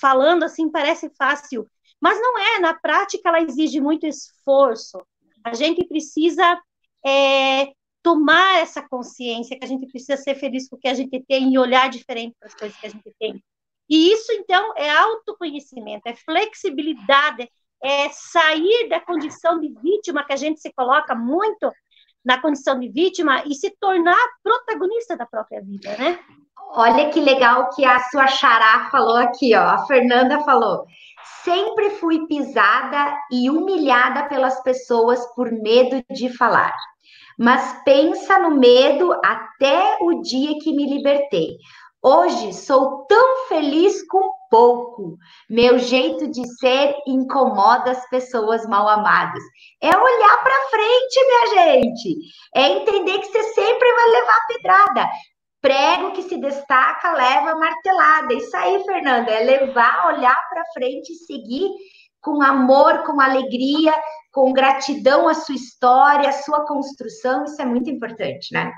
Speaker 2: Falando assim, parece fácil. Mas não é. Na prática, ela exige muito esforço. A gente precisa é, tomar essa consciência que a gente precisa ser feliz com o que a gente tem e olhar diferente para as coisas que a gente tem. E isso, então, é autoconhecimento, é flexibilidade, é sair da condição de vítima que a gente se coloca muito na condição de vítima e se tornar protagonista da própria vida, né?
Speaker 1: Olha que legal que a sua xará falou aqui, ó. A Fernanda falou: sempre fui pisada e humilhada pelas pessoas por medo de falar. Mas pensa no medo até o dia que me libertei. Hoje sou tão feliz com pouco. Meu jeito de ser incomoda as pessoas mal amadas. É olhar para frente, minha gente. É entender que você sempre vai levar pedrada. Prego que se destaca leva martelada. Isso aí, Fernanda, é levar, olhar para frente e seguir com amor, com alegria, com gratidão à sua história, à sua construção. Isso é muito importante, né?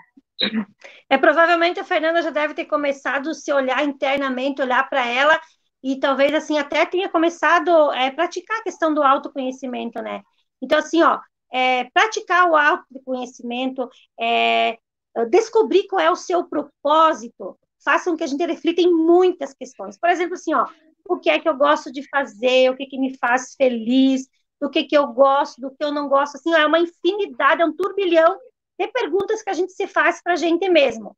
Speaker 2: É provavelmente a Fernanda já deve ter começado a se olhar internamente, olhar para ela e talvez assim até tenha começado a é, praticar a questão do autoconhecimento, né? Então assim, ó, é, praticar o autoconhecimento, é, descobrir qual é o seu propósito, faça com que a gente reflita em muitas questões. Por exemplo, assim, ó, o que é que eu gosto de fazer, o que, que me faz feliz, do que, que eu gosto, do que eu não gosto, assim, é uma infinidade, é um turbilhão de perguntas que a gente se faz para a gente mesmo.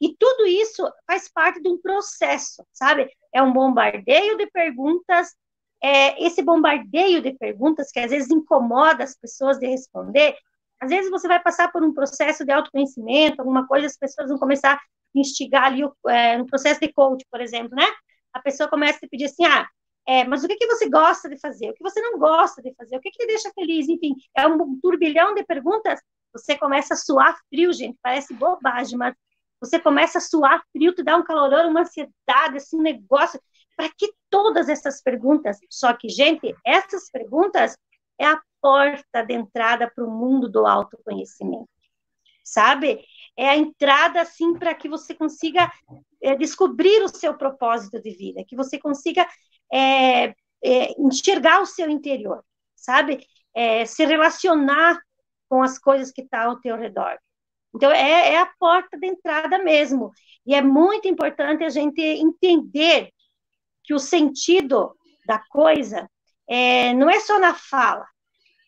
Speaker 2: E tudo isso faz parte de um processo, sabe? É um bombardeio de perguntas, é, esse bombardeio de perguntas que às vezes incomoda as pessoas de responder, às vezes você vai passar por um processo de autoconhecimento, alguma coisa, as pessoas vão começar a instigar ali é, no processo de coach, por exemplo, né? A pessoa começa a pedir assim, ah, é, mas o que, que você gosta de fazer? O que você não gosta de fazer? O que, que deixa feliz? Enfim, é um turbilhão de perguntas. Você começa a suar frio, gente, parece bobagem, mas você começa a suar frio, te dá um calorão, uma ansiedade, assim, um negócio. Para que todas essas perguntas? Só que, gente, essas perguntas é a porta de entrada para o mundo do autoconhecimento, sabe? É a entrada, assim, para que você consiga é, descobrir o seu propósito de vida, que você consiga é, é, enxergar o seu interior, sabe? É, se relacionar com as coisas que estão tá ao teu redor. Então, é, é a porta de entrada mesmo. E é muito importante a gente entender que o sentido da coisa é, não é só na fala,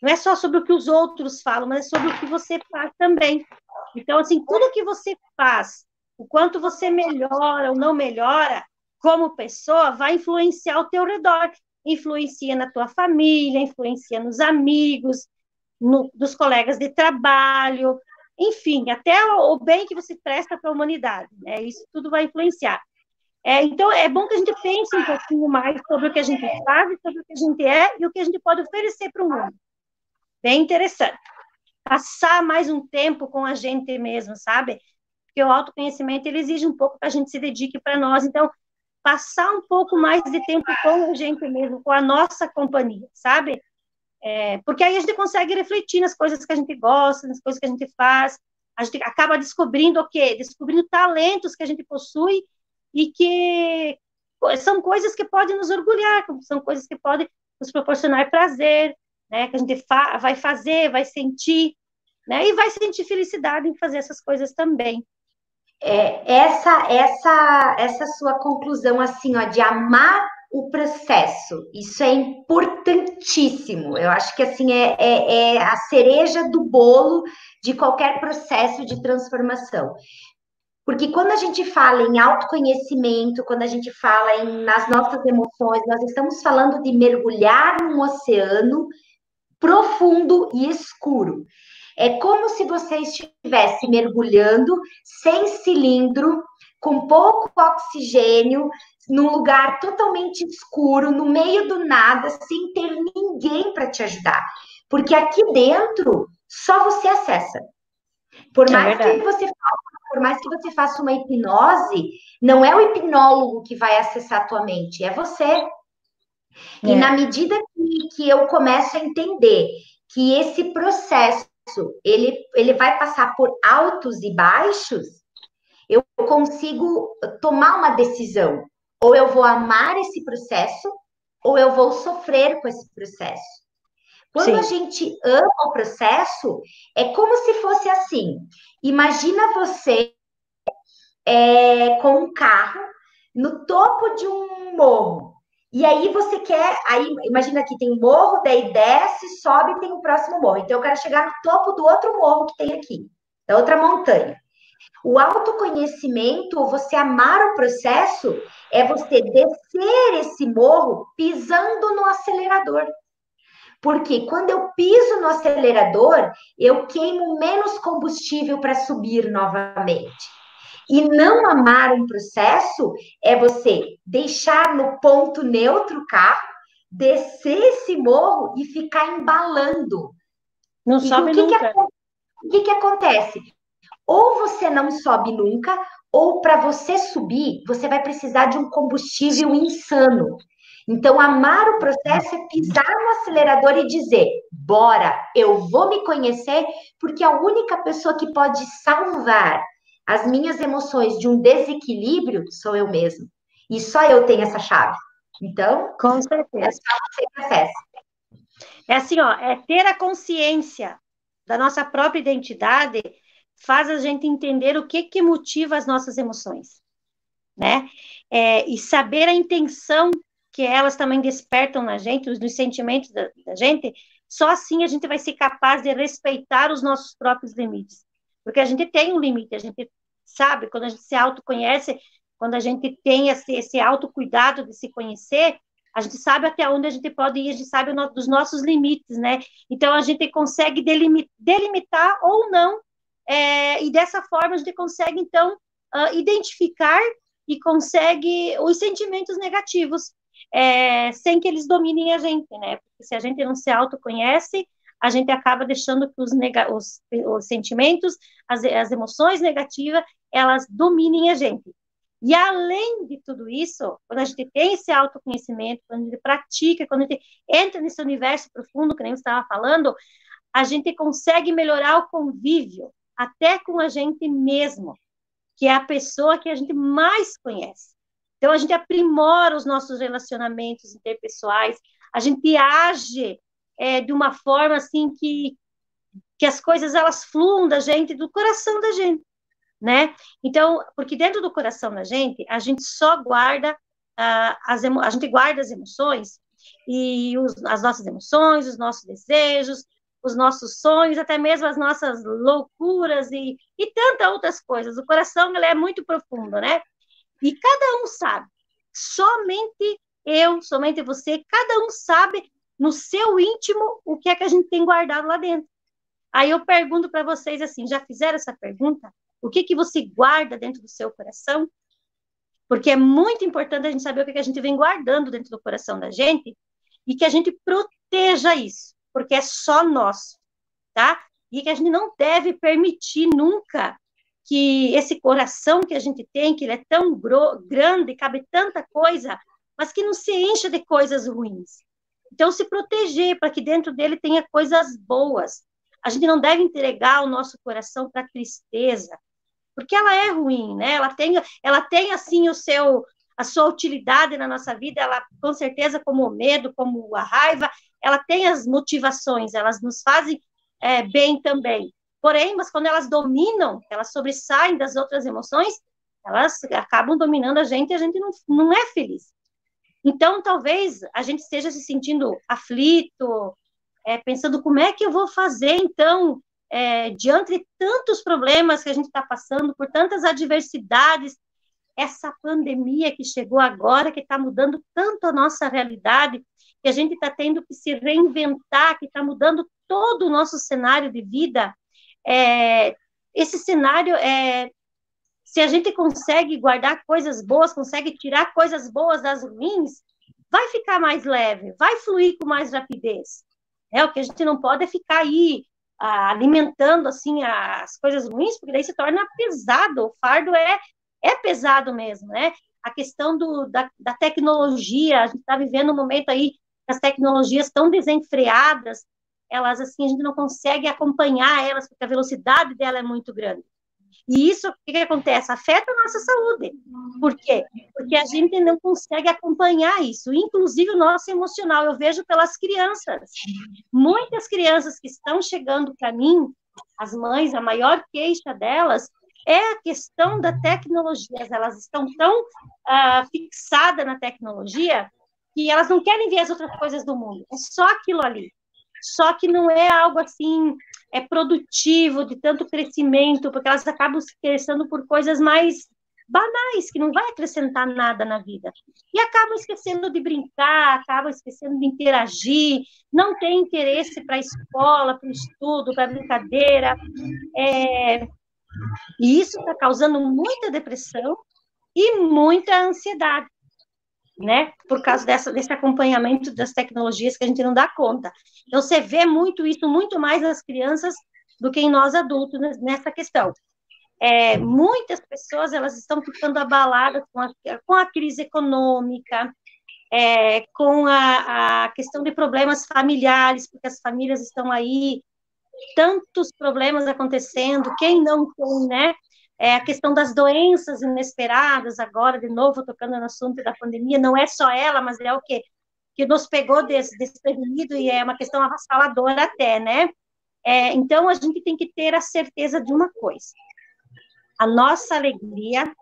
Speaker 2: não é só sobre o que os outros falam, mas é sobre o que você faz também. Então, assim, tudo que você faz, o quanto você melhora ou não melhora como pessoa, vai influenciar ao teu redor. Influencia na tua família, influencia nos amigos, no, dos colegas de trabalho, enfim, até o, o bem que você presta para a humanidade. Né? Isso tudo vai influenciar. É, então, é bom que a gente pense um pouquinho mais sobre o que a gente faz, sobre o que a gente é e o que a gente pode oferecer para o mundo. Bem interessante. passar mais um tempo com a gente mesmo, sabe? Porque o autoconhecimento ele exige um pouco que a gente se dedique para nós. Então, passar um pouco mais de tempo com a gente mesmo, com a nossa companhia, sabe? É, porque aí a gente consegue refletir nas coisas que a gente gosta, nas coisas que a gente faz, a gente acaba descobrindo o quê? Descobrindo talentos que a gente possui e que são coisas que podem nos orgulhar, são coisas que podem nos proporcionar prazer, né? Que a gente fa vai fazer, vai sentir, né? E vai sentir felicidade em fazer essas coisas também.
Speaker 1: É, essa, essa, essa sua conclusão, assim, ó, de amar o processo, isso é importantíssimo. Eu acho que, assim, é, é, é a cereja do bolo de qualquer processo de transformação. Porque quando a gente fala em autoconhecimento, quando a gente fala em, nas nossas emoções, nós estamos falando de mergulhar num oceano profundo e escuro. É como se você estivesse mergulhando sem cilindro, com pouco oxigênio, num lugar totalmente escuro, no meio do nada, sem ter ninguém para te ajudar. Porque aqui dentro só você acessa. Por é mais que você faça, por mais que você faça uma hipnose, não é o hipnólogo que vai acessar a tua mente, é você. É. E na medida que, que eu começo a entender que esse processo ele, ele vai passar por altos e baixos, eu consigo tomar uma decisão. Ou eu vou amar esse processo, ou eu vou sofrer com esse processo. Quando Sim. a gente ama o processo, é como se fosse assim. Imagina você é, com um carro no topo de um morro. E aí você quer, aí imagina que tem morro, daí desce, sobe e tem o próximo morro. Então eu quero chegar no topo do outro morro que tem aqui, da outra montanha. O autoconhecimento, você amar o processo, é você descer esse morro pisando no acelerador. Porque quando eu piso no acelerador, eu queimo menos combustível para subir novamente. E não amar um processo é você deixar no ponto neutro o carro, descer esse morro e ficar embalando.
Speaker 2: Não e sobe o que nunca.
Speaker 1: Que, o que, que acontece? Ou você não sobe nunca, ou para você subir, você vai precisar de um combustível insano. Então, amar o processo é pisar no acelerador e dizer: bora, eu vou me conhecer, porque a única pessoa que pode salvar as minhas emoções de um desequilíbrio sou eu mesmo. E só eu tenho essa chave. Então,
Speaker 2: com certeza. É só você. É assim, ó, é ter a consciência da nossa própria identidade faz a gente entender o que que motiva as nossas emoções, né? É, e saber a intenção que elas também despertam na gente, os, nos sentimentos da, da gente, só assim a gente vai ser capaz de respeitar os nossos próprios limites. Porque a gente tem um limite, a gente sabe? Quando a gente se autoconhece, quando a gente tem esse, esse autocuidado de se conhecer, a gente sabe até onde a gente pode ir, a gente sabe no, dos nossos limites, né? Então a gente consegue delimitar, delimitar ou não, é, e dessa forma a gente consegue então uh, identificar e consegue os sentimentos negativos, é, sem que eles dominem a gente, né? Porque se a gente não se autoconhece, a gente acaba deixando que os, os, os sentimentos, as, as emoções negativas, elas dominem a gente. E além de tudo isso, quando a gente tem esse autoconhecimento, quando a gente pratica, quando a gente entra nesse universo profundo, que nem você estava falando, a gente consegue melhorar o convívio, até com a gente mesmo, que é a pessoa que a gente mais conhece. Então, a gente aprimora os nossos relacionamentos interpessoais, a gente age é, de uma forma assim que, que as coisas elas fluam da gente, do coração da gente, né? Então, porque dentro do coração da gente, a gente só guarda uh, as a gente guarda as emoções e os, as nossas emoções, os nossos desejos, os nossos sonhos, até mesmo as nossas loucuras e, e tantas outras coisas. O coração ele é muito profundo, né? E cada um sabe, somente eu, somente você, cada um sabe no seu íntimo o que é que a gente tem guardado lá dentro. Aí eu pergunto para vocês assim, já fizeram essa pergunta? O que que você guarda dentro do seu coração? Porque é muito importante a gente saber o que, que a gente vem guardando dentro do coração da gente e que a gente proteja isso, porque é só nosso, tá? e que a gente não deve permitir nunca que esse coração que a gente tem, que ele é tão grande, cabe tanta coisa, mas que não se encha de coisas ruins. Então, se proteger para que dentro dele tenha coisas boas. A gente não deve entregar o nosso coração para tristeza, porque ela é ruim, né? Ela tem, ela tem assim o seu, a sua utilidade na nossa vida. Ela, com certeza, como o medo, como a raiva, ela tem as motivações. Elas nos fazem é, bem também. Porém, mas quando elas dominam, elas sobressaem das outras emoções, elas acabam dominando a gente e a gente não, não é feliz. Então, talvez a gente esteja se sentindo aflito, é, pensando como é que eu vou fazer, então, é, diante de tantos problemas que a gente está passando, por tantas adversidades, essa pandemia que chegou agora, que está mudando tanto a nossa realidade, que a gente está tendo que se reinventar, que está mudando todo o nosso cenário de vida, é, esse cenário é se a gente consegue guardar coisas boas, consegue tirar coisas boas das ruins, vai ficar mais leve, vai fluir com mais rapidez. É o que a gente não pode é ficar aí ah, alimentando assim as coisas ruins, porque daí se torna pesado. O fardo é é pesado mesmo, né? A questão do, da, da tecnologia, a gente está vivendo um momento aí as tecnologias estão desenfreadas, elas assim a gente não consegue acompanhar elas porque a velocidade dela é muito grande. E isso, o que, que acontece? Afeta a nossa saúde. Por quê? Porque a gente não consegue acompanhar isso, inclusive o nosso emocional. Eu vejo pelas crianças. Muitas crianças que estão chegando para mim, as mães, a maior queixa delas é a questão da tecnologia. Elas estão tão uh, fixadas na tecnologia que elas não querem ver as outras coisas do mundo. É só aquilo ali só que não é algo assim é produtivo, de tanto crescimento, porque elas acabam se interessando por coisas mais banais, que não vai acrescentar nada na vida. E acabam esquecendo de brincar, acabam esquecendo de interagir, não tem interesse para a escola, para o estudo, para a brincadeira. É... E isso está causando muita depressão e muita ansiedade né? Por causa dessa, desse acompanhamento das tecnologias que a gente não dá conta. Então, você vê muito isso, muito mais nas crianças do que em nós adultos nessa questão. É, muitas pessoas elas estão ficando abaladas com a, com a crise econômica, é, com a, a, questão de problemas familiares, porque as famílias estão aí, tantos problemas acontecendo, quem não tem, né? É, a questão das doenças inesperadas, agora, de novo, tocando no assunto da pandemia, não é só ela, mas é o que, que nos pegou des, desprevenido e é uma questão avassaladora até, né? É, então, a gente tem que ter a certeza de uma coisa: a nossa alegria,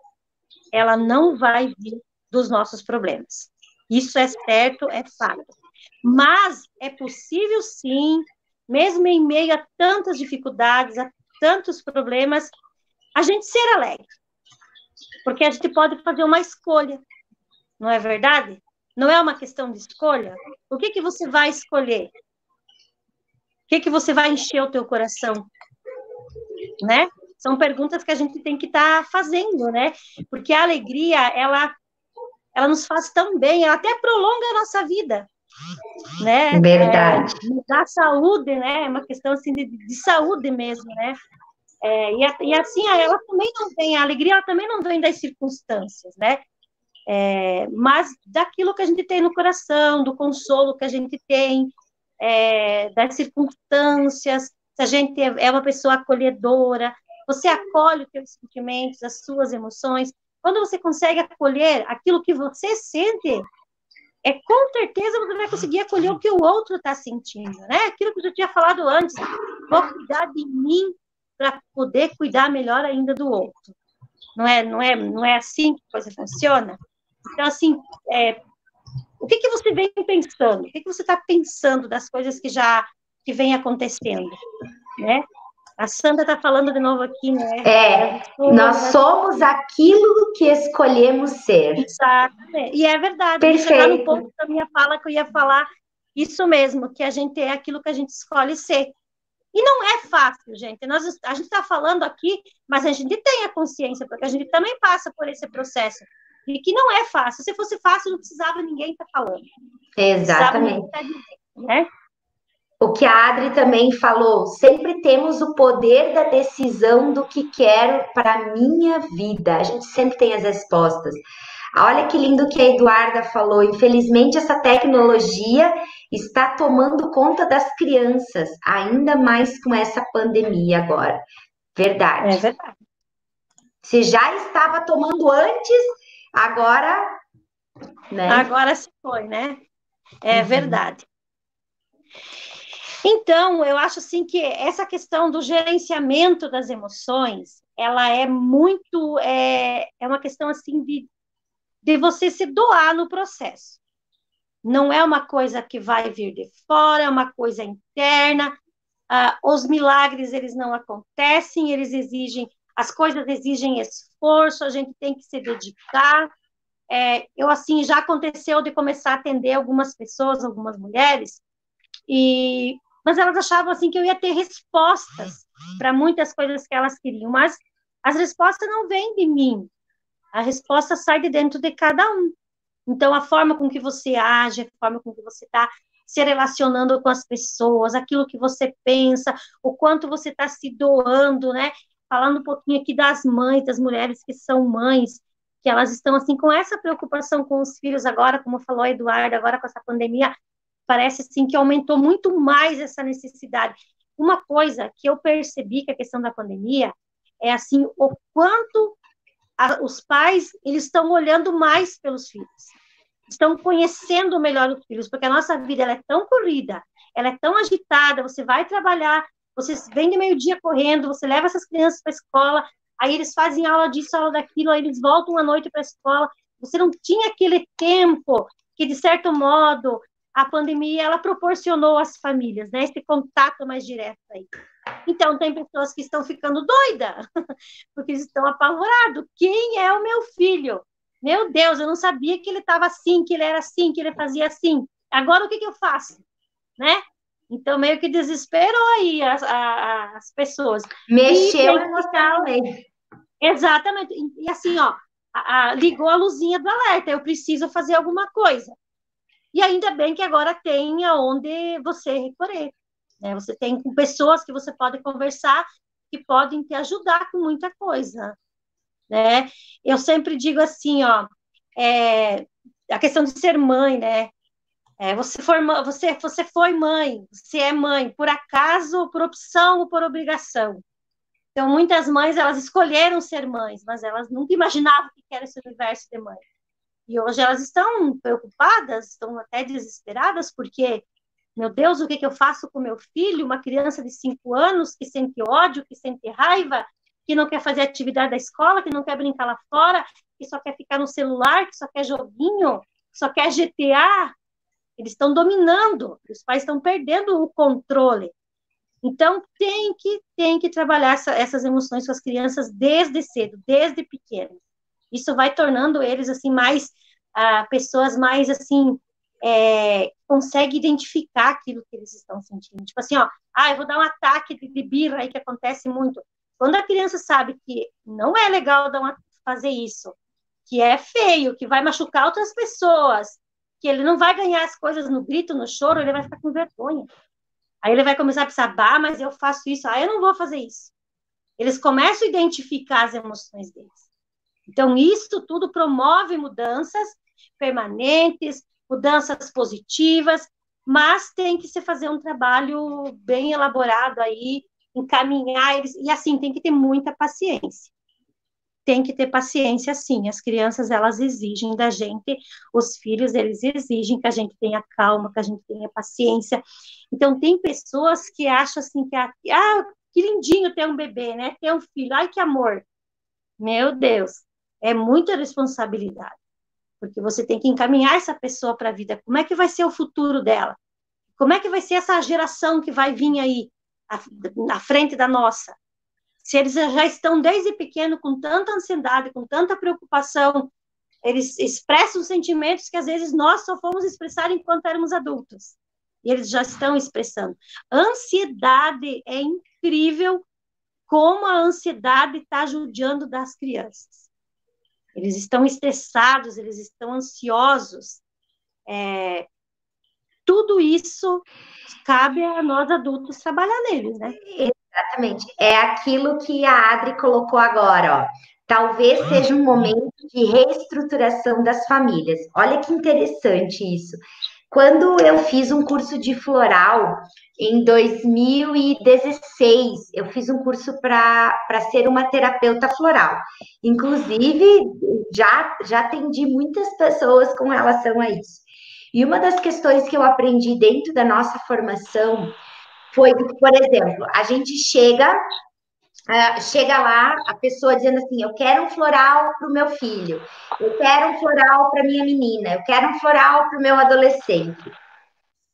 Speaker 2: ela não vai vir dos nossos problemas. Isso é certo, é fato. Mas é possível sim, mesmo em meio a tantas dificuldades, a tantos problemas, a gente ser alegre. Porque a gente pode fazer uma escolha, não é verdade? Não é uma questão de escolha. O que, que você vai escolher? O que, que você vai encher o teu coração? Né? São perguntas que a gente tem que estar tá fazendo, né? Porque a alegria, ela, ela nos faz tão bem, ela até prolonga a nossa vida, né?
Speaker 1: Verdade.
Speaker 2: É, da saúde, né? É uma questão assim de, de saúde mesmo, né? É, e, e, assim, ela também não vem, a alegria ela também não vem das circunstâncias, né? É, mas daquilo que a gente tem no coração, do consolo que a gente tem, é, das circunstâncias, se a gente é, é uma pessoa acolhedora, você acolhe os seus sentimentos, as suas emoções. Quando você consegue acolher aquilo que você sente, é com certeza você vai conseguir acolher o que o outro está sentindo, né? Aquilo que eu tinha falado antes, vou cuidar de mim para poder cuidar melhor ainda do outro. Não é, não é, não é assim que a coisa funciona? Então, assim, é, o que, que você vem pensando? O que, que você está pensando das coisas que já que vem acontecendo, né? A Sandra está falando de novo aqui, né?
Speaker 1: É, nós somos aquilo que escolhemos ser.
Speaker 2: Exatamente. E é verdade.
Speaker 1: Perfeito. No
Speaker 2: ponto da minha fala que eu ia falar isso mesmo, que a gente é aquilo que a gente escolhe ser. E não é fácil, gente. Nós, a gente está falando aqui, mas a gente tem a consciência, porque a gente também passa por esse processo. E que não é fácil. Se fosse fácil, não precisava ninguém estar tá falando.
Speaker 1: Exatamente.
Speaker 2: Tá né?
Speaker 1: o que a Adri também falou, sempre temos o poder da decisão do que quero para a minha vida. A gente sempre tem as respostas. Olha que lindo que a Eduarda falou. Infelizmente, essa tecnologia está tomando conta das crianças, ainda mais com essa pandemia agora. Verdade.
Speaker 2: É verdade.
Speaker 1: Se já estava tomando antes, agora.
Speaker 2: Né? Agora se foi, né? É uhum. verdade. Então, eu acho assim que essa questão do gerenciamento das emoções, ela é muito, é, é uma questão assim de, de você se doar no processo. Não é uma coisa que vai vir de fora, é uma coisa interna. Ah, os milagres, eles não acontecem, eles exigem, as coisas exigem esforço, a gente tem que se dedicar. É, eu, assim, já aconteceu de começar a atender algumas pessoas, algumas mulheres, e mas elas achavam assim que eu ia ter respostas para muitas coisas que elas queriam, mas as respostas não vêm de mim. A resposta sai de dentro de cada um. Então, a forma com que você age, a forma com que você está se relacionando com as pessoas, aquilo que você pensa, o quanto você está se doando, né? Falando um pouquinho aqui das mães, das mulheres que são mães, que elas estão assim com essa preocupação com os filhos agora, como falou a Eduardo, agora com essa pandemia, parece assim que aumentou muito mais essa necessidade. Uma coisa que eu percebi que a questão da pandemia é assim o quanto a, os pais eles estão olhando mais pelos filhos, estão conhecendo melhor os filhos, porque a nossa vida ela é tão corrida, ela é tão agitada. Você vai trabalhar, você vem de meio dia correndo, você leva essas crianças para a escola, aí eles fazem aula disso, aula daquilo, aí eles voltam à noite para a escola. Você não tinha aquele tempo que de certo modo a pandemia ela proporcionou às famílias, né, esse contato mais direto aí. Então, tem pessoas que estão ficando doidas, <laughs> porque estão apavorados. Quem é o meu filho? Meu Deus, eu não sabia que ele estava assim, que ele era assim, que ele fazia assim. Agora, o que, que eu faço? Né? Então, meio que desesperou aí as, as, as pessoas.
Speaker 1: Mexeu emocionalmente.
Speaker 2: Exatamente. E assim, ó, a, a, ligou a luzinha do alerta. Eu preciso fazer alguma coisa. E ainda bem que agora tem aonde você recorrer. Né? Você tem pessoas que você pode conversar que podem te ajudar com muita coisa. Né? Eu sempre digo assim, ó, é, a questão de ser mãe, né? É, você, for, você, você foi mãe, você é mãe, por acaso, por opção ou por obrigação. Então, muitas mães, elas escolheram ser mães, mas elas nunca imaginavam que era esse universo de mãe. E hoje elas estão preocupadas, estão até desesperadas, porque, meu Deus, o que, que eu faço com meu filho, uma criança de cinco anos que sente ódio, que sente raiva, que não quer fazer atividade da escola, que não quer brincar lá fora, que só quer ficar no celular, que só quer joguinho, que só quer GTA. Eles estão dominando, os pais estão perdendo o controle. Então, tem que, tem que trabalhar essa, essas emoções com as crianças desde cedo, desde pequenas. Isso vai tornando eles assim mais ah, pessoas mais assim é, consegue identificar aquilo que eles estão sentindo. Tipo assim, ó, ah, eu vou dar um ataque de, de birra aí que acontece muito. Quando a criança sabe que não é legal dar uma, fazer isso, que é feio, que vai machucar outras pessoas, que ele não vai ganhar as coisas no grito, no choro, ele vai ficar com vergonha. Aí ele vai começar a pensar, bah, mas eu faço isso, ah, eu não vou fazer isso. Eles começam a identificar as emoções deles. Então, isso tudo promove mudanças permanentes, mudanças positivas, mas tem que se fazer um trabalho bem elaborado aí, encaminhar eles, e assim, tem que ter muita paciência. Tem que ter paciência, sim. As crianças, elas exigem da gente, os filhos, eles exigem que a gente tenha calma, que a gente tenha paciência. Então, tem pessoas que acham assim que, ah, que lindinho ter um bebê, né? Ter um filho, ai, que amor. Meu Deus, é muita responsabilidade, porque você tem que encaminhar essa pessoa para a vida. Como é que vai ser o futuro dela? Como é que vai ser essa geração que vai vir aí na frente da nossa? Se eles já estão desde pequeno com tanta ansiedade, com tanta preocupação, eles expressam sentimentos que às vezes nós só fomos expressar enquanto éramos adultos. E eles já estão expressando. Ansiedade é incrível como a ansiedade está judiando das crianças eles estão estressados, eles estão ansiosos. É, tudo isso cabe a nós adultos trabalhar neles, né?
Speaker 1: Exatamente. É aquilo que a Adri colocou agora, ó. Talvez seja um momento de reestruturação das famílias. Olha que interessante isso. Quando eu fiz um curso de floral em 2016, eu fiz um curso para ser uma terapeuta floral. Inclusive, já, já atendi muitas pessoas com relação a isso. E uma das questões que eu aprendi dentro da nossa formação foi, por exemplo, a gente chega Uh, chega lá a pessoa dizendo assim: Eu quero um floral para o meu filho, eu quero um floral para minha menina, eu quero um floral para o meu adolescente.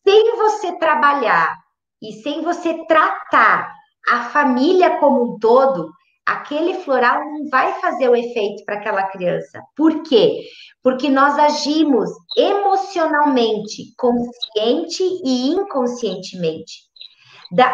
Speaker 1: Sem você trabalhar e sem você tratar a família como um todo, aquele floral não vai fazer o efeito para aquela criança. Por quê? Porque nós agimos emocionalmente, consciente e inconscientemente.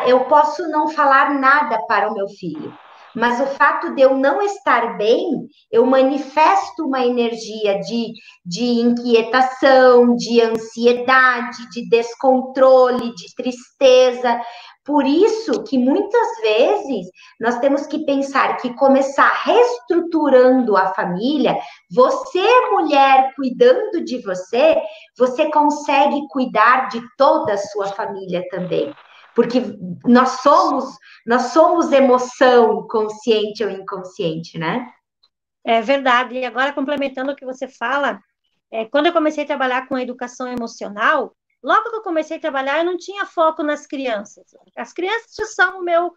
Speaker 1: Eu posso não falar nada para o meu filho, mas o fato de eu não estar bem, eu manifesto uma energia de, de inquietação, de ansiedade, de descontrole, de tristeza. Por isso que muitas vezes nós temos que pensar que começar reestruturando a família, você, mulher, cuidando de você, você consegue cuidar de toda a sua família também porque nós somos, nós somos emoção, consciente ou inconsciente, né?
Speaker 2: É verdade. E agora, complementando o que você fala, é, quando eu comecei a trabalhar com educação emocional, logo que eu comecei a trabalhar, eu não tinha foco nas crianças. As crianças já são o meu,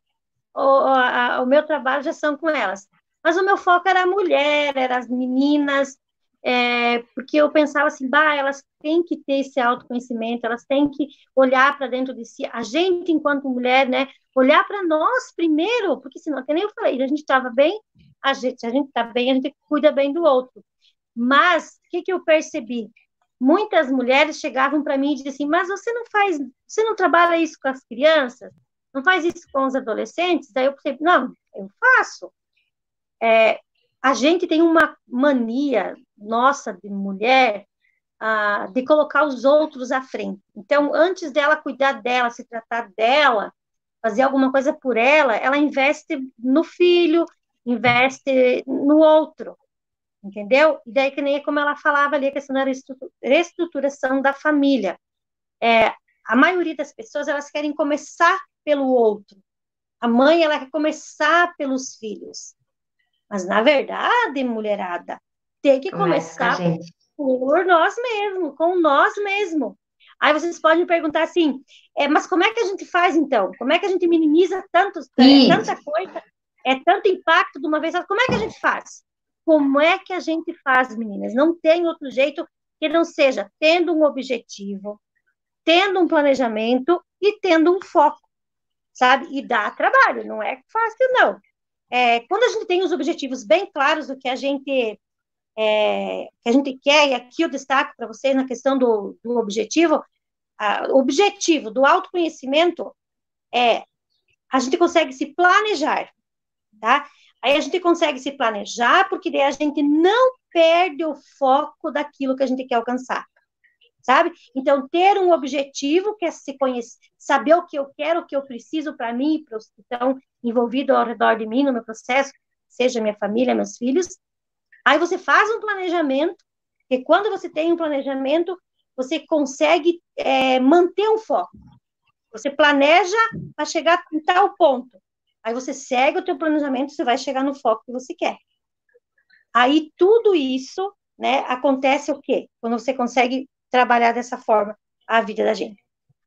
Speaker 2: o, a, o meu trabalho, já são com elas. Mas o meu foco era a mulher, eram as meninas, é, porque eu pensava assim, bah, elas têm que ter esse autoconhecimento, elas têm que olhar para dentro de si, a gente, enquanto mulher, né, olhar para nós primeiro, porque senão, que nem eu falei, a gente estava bem, a gente, a gente está bem, a gente cuida bem do outro. Mas, o que, que eu percebi? Muitas mulheres chegavam para mim e diziam assim, mas você não faz, você não trabalha isso com as crianças? Não faz isso com os adolescentes? Daí eu percebi, não, eu faço. É, a gente tem uma mania nossa de mulher ah, de colocar os outros à frente. Então, antes dela cuidar dela, se tratar dela, fazer alguma coisa por ela, ela investe no filho, investe no outro, entendeu? E daí que nem como ela falava ali, a questão da reestruturação da família. É, a maioria das pessoas, elas querem começar pelo outro. A mãe, ela quer começar pelos filhos. Mas, na verdade, mulherada, tem que começar por nós mesmos, com nós mesmos. Aí vocês podem me perguntar assim, é, mas como é que a gente faz então? Como é que a gente minimiza tantos, é, tanta coisa, é tanto impacto de uma vez? Como é que a gente faz? Como é que a gente faz, meninas? Não tem outro jeito que não seja tendo um objetivo, tendo um planejamento e tendo um foco, sabe? E dá trabalho, não é fácil, não. É, quando a gente tem os objetivos bem claros do que a gente é, que a gente quer, e aqui eu destaco para vocês na questão do, do objetivo, o objetivo do autoconhecimento é a gente consegue se planejar, tá? Aí a gente consegue se planejar, porque daí a gente não perde o foco daquilo que a gente quer alcançar sabe? Então, ter um objetivo que é se conhecer, saber o que eu quero, o que eu preciso para mim e envolvidos ao redor de mim no meu processo, seja minha família, meus filhos. Aí você faz um planejamento, e quando você tem um planejamento, você consegue é, manter um foco. Você planeja para chegar em tal ponto. Aí você segue o teu planejamento, você vai chegar no foco que você quer. Aí tudo isso, né, acontece o quê? Quando você consegue trabalhar dessa forma a vida da gente.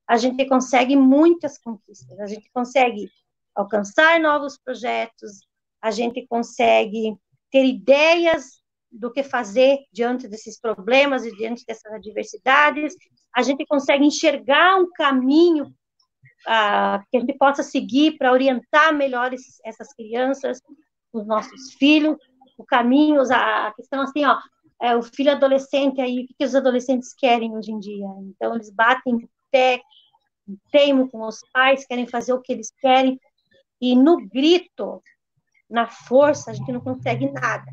Speaker 2: A gente consegue muitas conquistas, a gente consegue alcançar novos projetos, a gente consegue ter ideias do que fazer diante desses problemas e diante dessas adversidades, a gente consegue enxergar um caminho ah, que a gente possa seguir para orientar melhor esses, essas crianças, os nossos filhos, o caminho, a questão assim, ó, é, o filho adolescente aí, o que, que os adolescentes querem hoje em dia? Então, eles batem pé, teimam com os pais, querem fazer o que eles querem, e no grito, na força, a gente não consegue nada.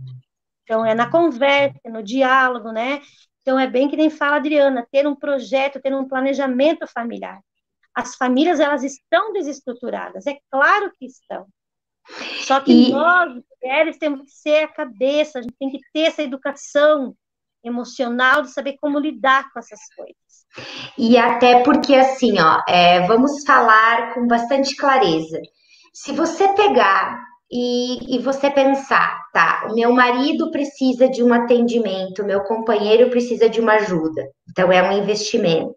Speaker 2: Então, é na conversa, no diálogo, né? Então, é bem que nem fala a Adriana, ter um projeto, ter um planejamento familiar. as famílias elas estão desestruturadas, é claro que estão. Só que e... nós, mulheres, temos que ser a cabeça, a gente tem que ter essa educação emocional de saber como lidar com essas coisas.
Speaker 1: E até porque, assim, ó, é, vamos falar com bastante clareza. Se você pegar e, e, você pensar, tá, o meu marido precisa de um atendimento, meu companheiro precisa de uma ajuda, então é um investimento.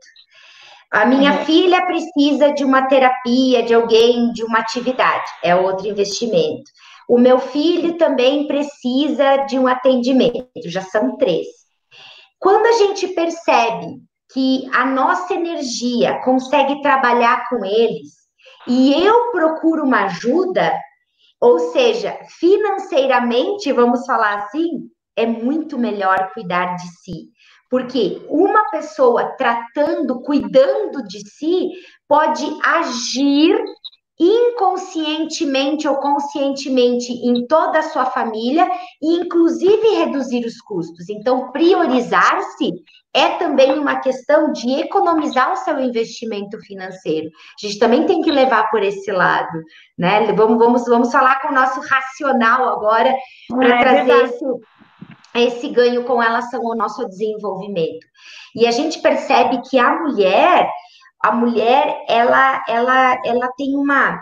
Speaker 1: A minha uhum. filha precisa de uma terapia, de alguém, de uma atividade, é outro investimento. O meu filho também precisa de um atendimento, já são três. Quando a gente percebe que a nossa energia consegue trabalhar com eles e eu procuro uma ajuda, ou seja, financeiramente, vamos falar assim, é muito melhor cuidar de si. Porque uma pessoa tratando, cuidando de si, pode agir inconscientemente ou conscientemente em toda a sua família e inclusive reduzir os custos. Então, priorizar-se é também uma questão de economizar o seu investimento financeiro. A gente também tem que levar por esse lado, né? Vamos, vamos, vamos falar com o nosso racional agora para é, trazer esse, esse ganho com relação ao nosso desenvolvimento. E a gente percebe que a mulher a mulher ela ela ela tem uma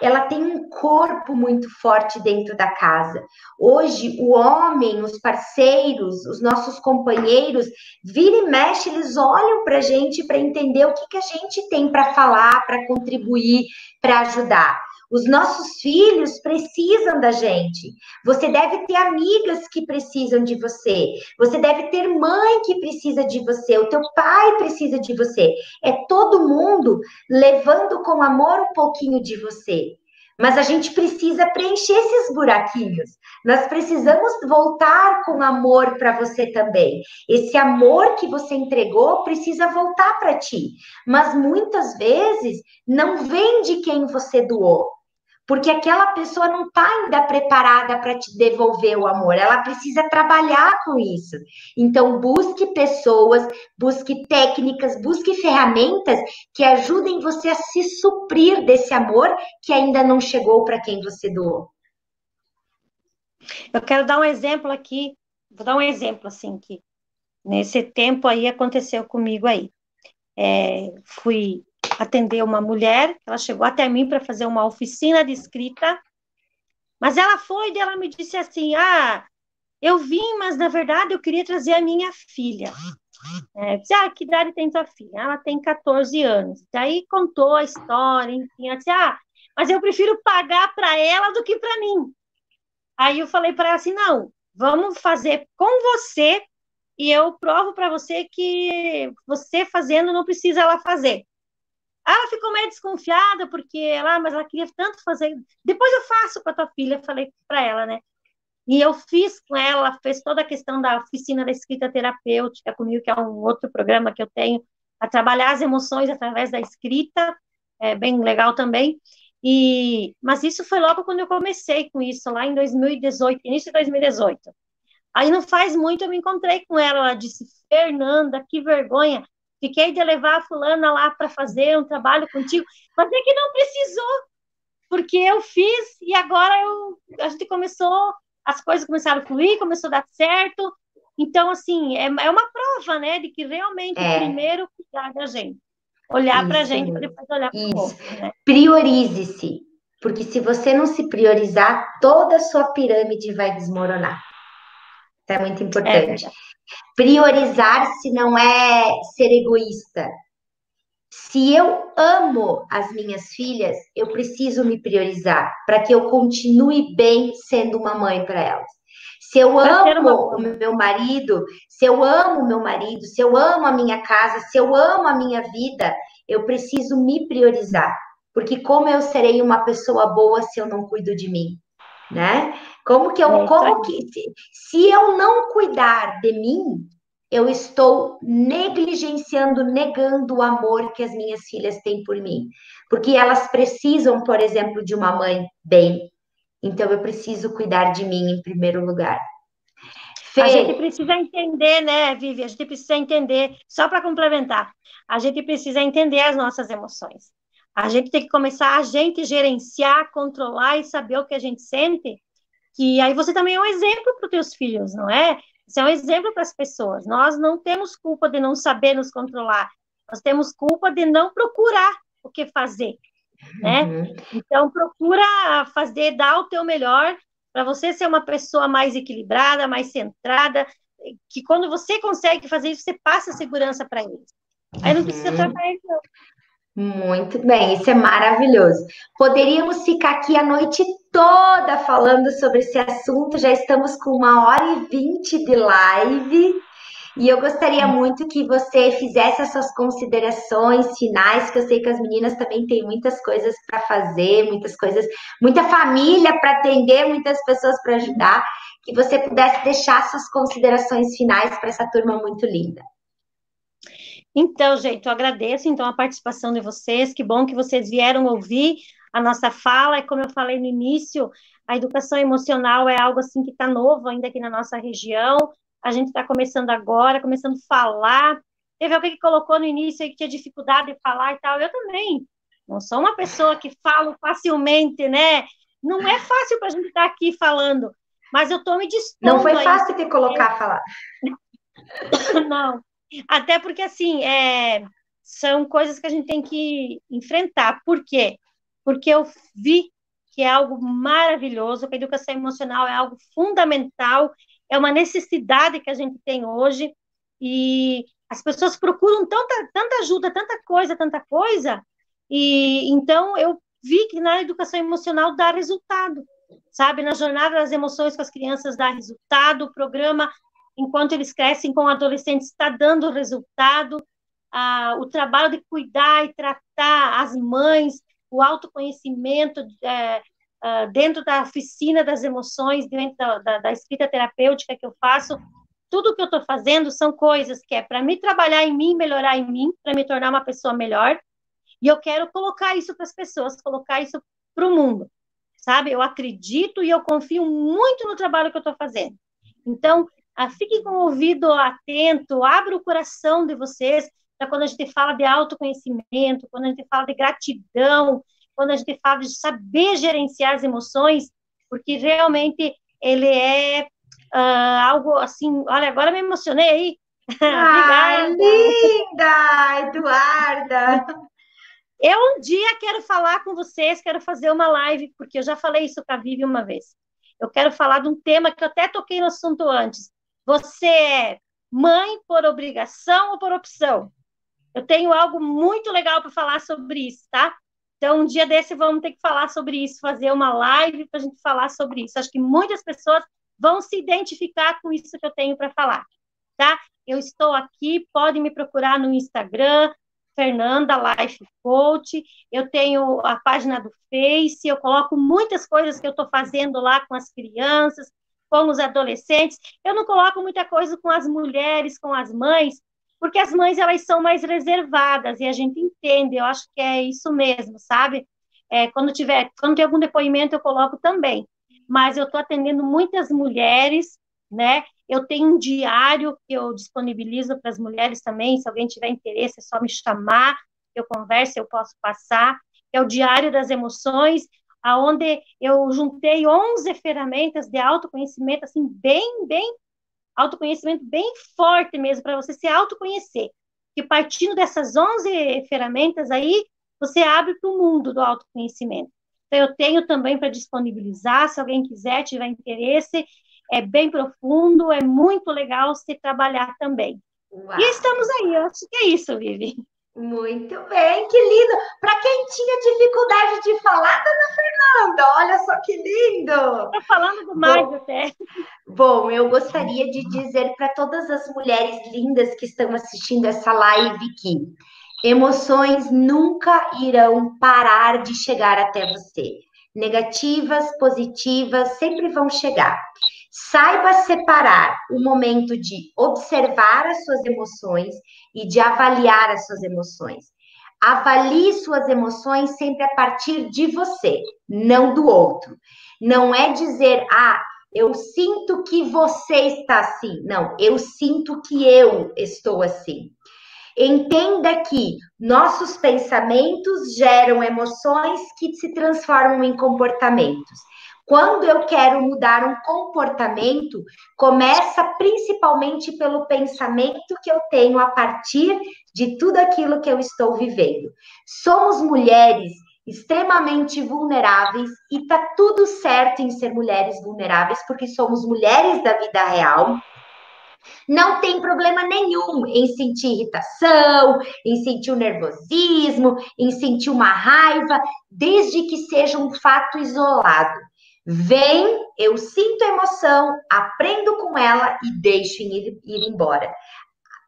Speaker 1: ela tem um corpo muito forte dentro da casa. Hoje, o homem, os parceiros, os nossos companheiros, vira e mexe, eles olham para a gente para entender o que, que a gente tem para falar, para contribuir, para ajudar. Os nossos filhos precisam da gente. Você deve ter amigas que precisam de você. Você deve ter mãe que precisa de você. O teu pai precisa de você. É todo mundo levando com amor um pouquinho de você. Mas a gente precisa preencher esses buraquinhos. Nós precisamos voltar com amor para você também. Esse amor que você entregou precisa voltar para ti. Mas muitas vezes não vem de quem você doou porque aquela pessoa não está ainda preparada para te devolver o amor, ela precisa trabalhar com isso. Então, busque pessoas, busque técnicas, busque ferramentas que ajudem você a se suprir desse amor que ainda não chegou para quem você doou.
Speaker 2: Eu quero dar um exemplo aqui, vou dar um exemplo assim que nesse tempo aí aconteceu comigo aí. É, fui atender uma mulher, ela chegou até mim para fazer uma oficina de escrita, mas ela foi e ela me disse assim: Ah, eu vim, mas na verdade eu queria trazer a minha filha. É, disse, ah, que idade tem tua filha? Ela tem 14 anos. Daí contou a história, enfim, ela disse, ah, mas eu prefiro pagar para ela do que para mim. Aí eu falei para ela assim: não, vamos fazer com você e eu provo para você que você fazendo não precisa ela fazer. Ela ficou meio desconfiada, porque ela, mas ela queria tanto fazer. Depois eu faço com a tua filha, falei para ela, né? E eu fiz com ela, fez toda a questão da oficina da escrita terapêutica comigo, que é um outro programa que eu tenho, a trabalhar as emoções através da escrita, é bem legal também. E, mas isso foi logo quando eu comecei com isso, lá em 2018, início de 2018. Aí não faz muito eu me encontrei com ela, ela disse, Fernanda, que vergonha, Fiquei de levar a fulana lá para fazer um trabalho contigo, mas é que não precisou, porque eu fiz e agora eu, a gente começou, as coisas começaram a fluir, começou a dar certo. Então, assim, é, é uma prova, né, de que realmente é. primeiro cuidar da gente. Olhar para a gente para depois olhar para o outro. Né?
Speaker 1: Priorize-se, porque se você não se priorizar, toda a sua pirâmide vai desmoronar. Isso é muito importante. É Priorizar-se não é ser egoísta. Se eu amo as minhas filhas, eu preciso me priorizar para que eu continue bem sendo uma mãe para elas. Se eu amo o meu marido, se eu amo o meu marido, se eu amo a minha casa, se eu amo a minha vida, eu preciso me priorizar. Porque como eu serei uma pessoa boa se eu não cuido de mim, né? Como que eu, é como que se, se eu não cuidar de mim, eu estou negligenciando, negando o amor que as minhas filhas têm por mim. Porque elas precisam, por exemplo, de uma mãe bem. Então eu preciso cuidar de mim em primeiro lugar.
Speaker 2: Fê. A gente precisa entender, né, Vivi? A gente precisa entender, só para complementar, a gente precisa entender as nossas emoções. A gente tem que começar a gente gerenciar, controlar e saber o que a gente sente, que aí você também é um exemplo para os teus filhos, não é? Você é um exemplo para as pessoas. Nós não temos culpa de não saber nos controlar. Nós temos culpa de não procurar o que fazer, né? Uhum. Então procura fazer, dar o teu melhor para você ser uma pessoa mais equilibrada, mais centrada, que quando você consegue fazer isso, você passa segurança para eles. Aí não precisa uhum. tratar isso.
Speaker 1: Muito bem, isso é maravilhoso. Poderíamos ficar aqui a noite toda falando sobre esse assunto, já estamos com uma hora e vinte de live. E eu gostaria muito que você fizesse as suas considerações finais, que eu sei que as meninas também têm muitas coisas para fazer, muitas coisas, muita família para atender, muitas pessoas para ajudar, que você pudesse deixar suas considerações finais para essa turma muito linda.
Speaker 2: Então, gente, eu agradeço então a participação de vocês. Que bom que vocês vieram ouvir a nossa fala. E como eu falei no início, a educação emocional é algo assim que está novo ainda aqui na nossa região. A gente está começando agora, começando a falar. Teve alguém que colocou no início aí que tinha dificuldade de falar e tal. Eu também. Não sou uma pessoa que falo facilmente, né? Não é fácil para a gente estar tá aqui falando, mas eu estou me dispondo.
Speaker 1: Não foi fácil te colocar a falar. <laughs>
Speaker 2: Não, até porque, assim, é, são coisas que a gente tem que enfrentar. Por quê? Porque eu vi que é algo maravilhoso, que a educação emocional é algo fundamental, é uma necessidade que a gente tem hoje, e as pessoas procuram tanta, tanta ajuda, tanta coisa, tanta coisa, e então eu vi que na educação emocional dá resultado, sabe? Na jornada das emoções com as crianças dá resultado, o programa enquanto eles crescem com adolescentes, está dando resultado. Ah, o trabalho de cuidar e tratar as mães, o autoconhecimento é, ah, dentro da oficina das emoções, dentro da, da, da escrita terapêutica que eu faço, tudo que eu estou fazendo são coisas que é para me trabalhar em mim, melhorar em mim, para me tornar uma pessoa melhor. E eu quero colocar isso para as pessoas, colocar isso para o mundo, sabe? Eu acredito e eu confio muito no trabalho que eu estou fazendo. Então, ah, fique com o ouvido atento, abra o coração de vocês para quando a gente fala de autoconhecimento, quando a gente fala de gratidão, quando a gente fala de saber gerenciar as emoções, porque realmente ele é uh, algo assim. Olha, agora me emocionei aí. <laughs>
Speaker 1: Ah, linda, Eduarda!
Speaker 2: Eu um dia quero falar com vocês, quero fazer uma live, porque eu já falei isso com a Vivi uma vez. Eu quero falar de um tema que eu até toquei no assunto antes, você é mãe por obrigação ou por opção? Eu tenho algo muito legal para falar sobre isso, tá? Então, um dia desse vamos ter que falar sobre isso, fazer uma live para a gente falar sobre isso. Acho que muitas pessoas vão se identificar com isso que eu tenho para falar, tá? Eu estou aqui, pode me procurar no Instagram, Fernanda Life Coach. Eu tenho a página do Face, eu coloco muitas coisas que eu estou fazendo lá com as crianças, com os adolescentes. Eu não coloco muita coisa com as mulheres, com as mães, porque as mães elas são mais reservadas e a gente entende. Eu acho que é isso mesmo, sabe? É, quando tiver, quando tem algum depoimento eu coloco também. Mas eu estou atendendo muitas mulheres, né? Eu tenho um diário que eu disponibilizo para as mulheres também. Se alguém tiver interesse, é só me chamar, eu converso, eu posso passar. É o diário das emoções aonde eu juntei 11 ferramentas de autoconhecimento, assim, bem, bem, autoconhecimento bem forte mesmo, para você se autoconhecer. Que partindo dessas 11 ferramentas aí, você abre para o mundo do autoconhecimento. Então, eu tenho também para disponibilizar, se alguém quiser, tiver interesse, é bem profundo, é muito legal se trabalhar também. Uau. E estamos aí, eu acho que é isso, Vivi.
Speaker 1: Muito bem, que lindo. Para quem tinha dificuldade de falar, dona Fernanda, olha só que lindo.
Speaker 2: Estou falando demais bom, até.
Speaker 1: Bom, eu gostaria de dizer para todas as mulheres lindas que estão assistindo essa live que emoções nunca irão parar de chegar até você. Negativas, positivas, sempre vão chegar. Saiba separar o momento de observar as suas emoções e de avaliar as suas emoções. Avalie suas emoções sempre a partir de você, não do outro. Não é dizer, ah, eu sinto que você está assim. Não, eu sinto que eu estou assim. Entenda que nossos pensamentos geram emoções que se transformam em comportamentos. Quando eu quero mudar um comportamento, começa principalmente pelo pensamento que eu tenho a partir de tudo aquilo que eu estou vivendo. Somos mulheres extremamente vulneráveis e tá tudo certo em ser mulheres vulneráveis porque somos mulheres da vida real. Não tem problema nenhum em sentir irritação, em sentir o nervosismo, em sentir uma raiva, desde que seja um fato isolado. Vem, eu sinto emoção, aprendo com ela e deixo ir, ir embora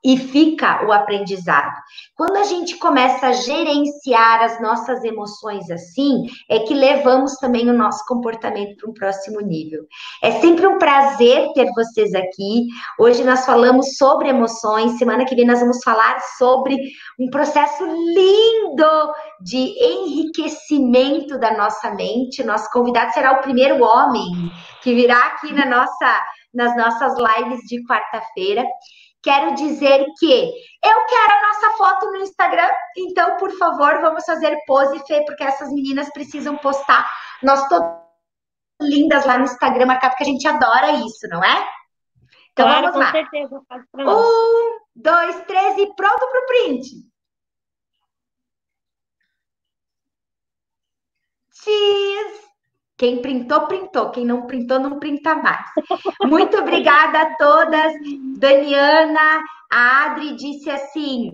Speaker 1: e fica o aprendizado. Quando a gente começa a gerenciar as nossas emoções assim, é que levamos também o nosso comportamento para um próximo nível. É sempre um prazer ter vocês aqui. Hoje nós falamos sobre emoções, semana que vem nós vamos falar sobre um processo lindo de enriquecimento da nossa mente. Nosso convidado será o primeiro homem que virá aqui na nossa nas nossas lives de quarta-feira. Quero dizer que eu quero a nossa foto no Instagram, então, por favor, vamos fazer pose, Fê, porque essas meninas precisam postar. Nós todas lindas lá no Instagram, marcado, porque a gente adora isso, não é? Então claro, vamos lá. Certeza, um, dois, três e pronto para o print. Cheese! Quem printou, printou. Quem não printou, não printa mais. Muito obrigada a todas. Daniana, a Adri disse assim: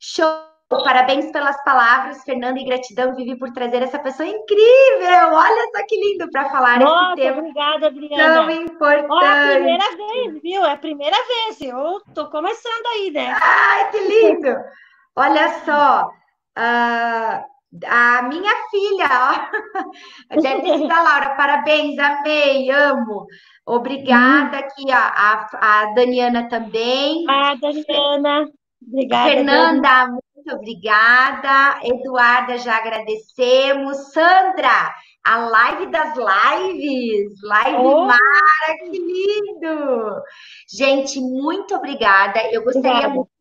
Speaker 1: show. Parabéns pelas palavras, Fernanda, e gratidão, Vivi, por trazer essa pessoa incrível. Olha só que lindo para falar
Speaker 2: Nossa, esse tema. Obrigada, Adriana.
Speaker 1: Tão importante. Ó,
Speaker 2: é a primeira vez, viu? É a primeira vez. Eu tô começando aí, né?
Speaker 1: Ai, que lindo. Olha só. Uh, a minha filha, ó. <laughs> Ter da Laura, parabéns, amei, amo. Obrigada aqui, ó, a, a Daniana também.
Speaker 2: A Daniana, obrigada.
Speaker 1: Fernanda, Dani. muito obrigada. Eduarda, já agradecemos. Sandra, a live das lives, live oh. Mara, que lindo! Gente, muito obrigada. Eu gostaria obrigada.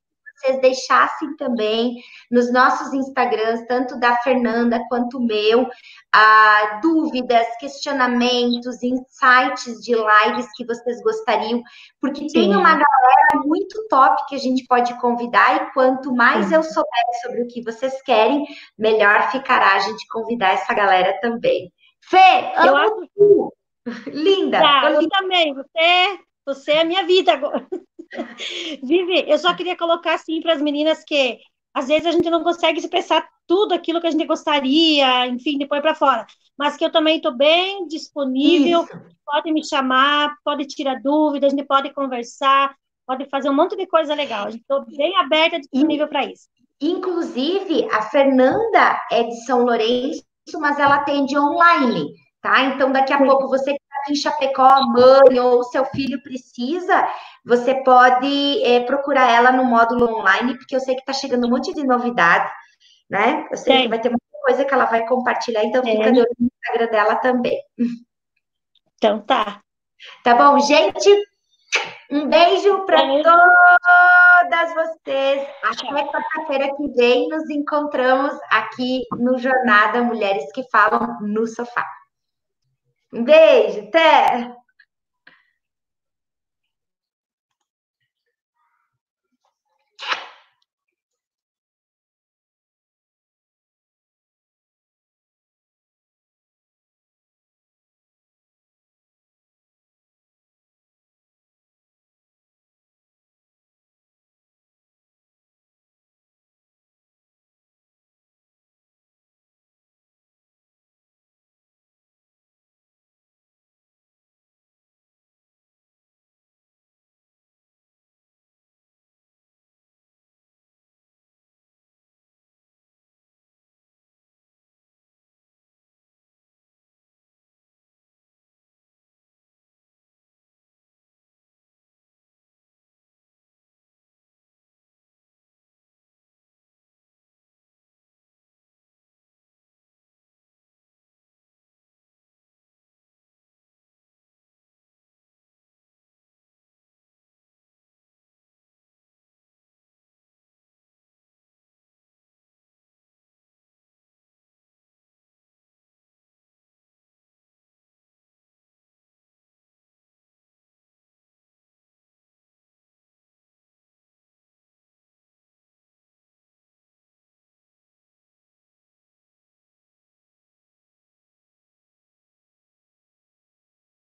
Speaker 1: Vocês deixassem também nos nossos Instagrams, tanto da Fernanda quanto o meu, ah, dúvidas, questionamentos, insights de lives que vocês gostariam, porque Sim. tem uma galera muito top que a gente pode convidar, e quanto mais Sim. eu souber sobre o que vocês querem, melhor ficará a gente convidar essa galera também. Fê, eu acho... Linda!
Speaker 2: Tá, eu também, você, você é minha vida agora. <laughs> Vivi, eu só queria colocar assim para as meninas que às vezes a gente não consegue expressar tudo aquilo que a gente gostaria, enfim, depois para fora. Mas que eu também estou bem disponível, Isso. pode me chamar, pode tirar dúvidas, a gente pode conversar, pode fazer um monte de coisa legal. Estou bem aberta, disponível para isso.
Speaker 1: Inclusive, a Fernanda é de São Lourenço, mas ela atende online, tá? Então, daqui a Sim. pouco você em Chapecó, a mãe ou seu filho precisa, você pode é, procurar ela no módulo online, porque eu sei que está chegando um monte de novidade, né? Eu sei Sim. que vai ter muita coisa que ela vai compartilhar, então fica é. de olho no Instagram dela também.
Speaker 2: Então tá.
Speaker 1: Tá bom, gente? Um beijo para é. todas vocês. Até quarta-feira que vem nos encontramos aqui no Jornada Mulheres que Falam no Sofá. Um beijo, até!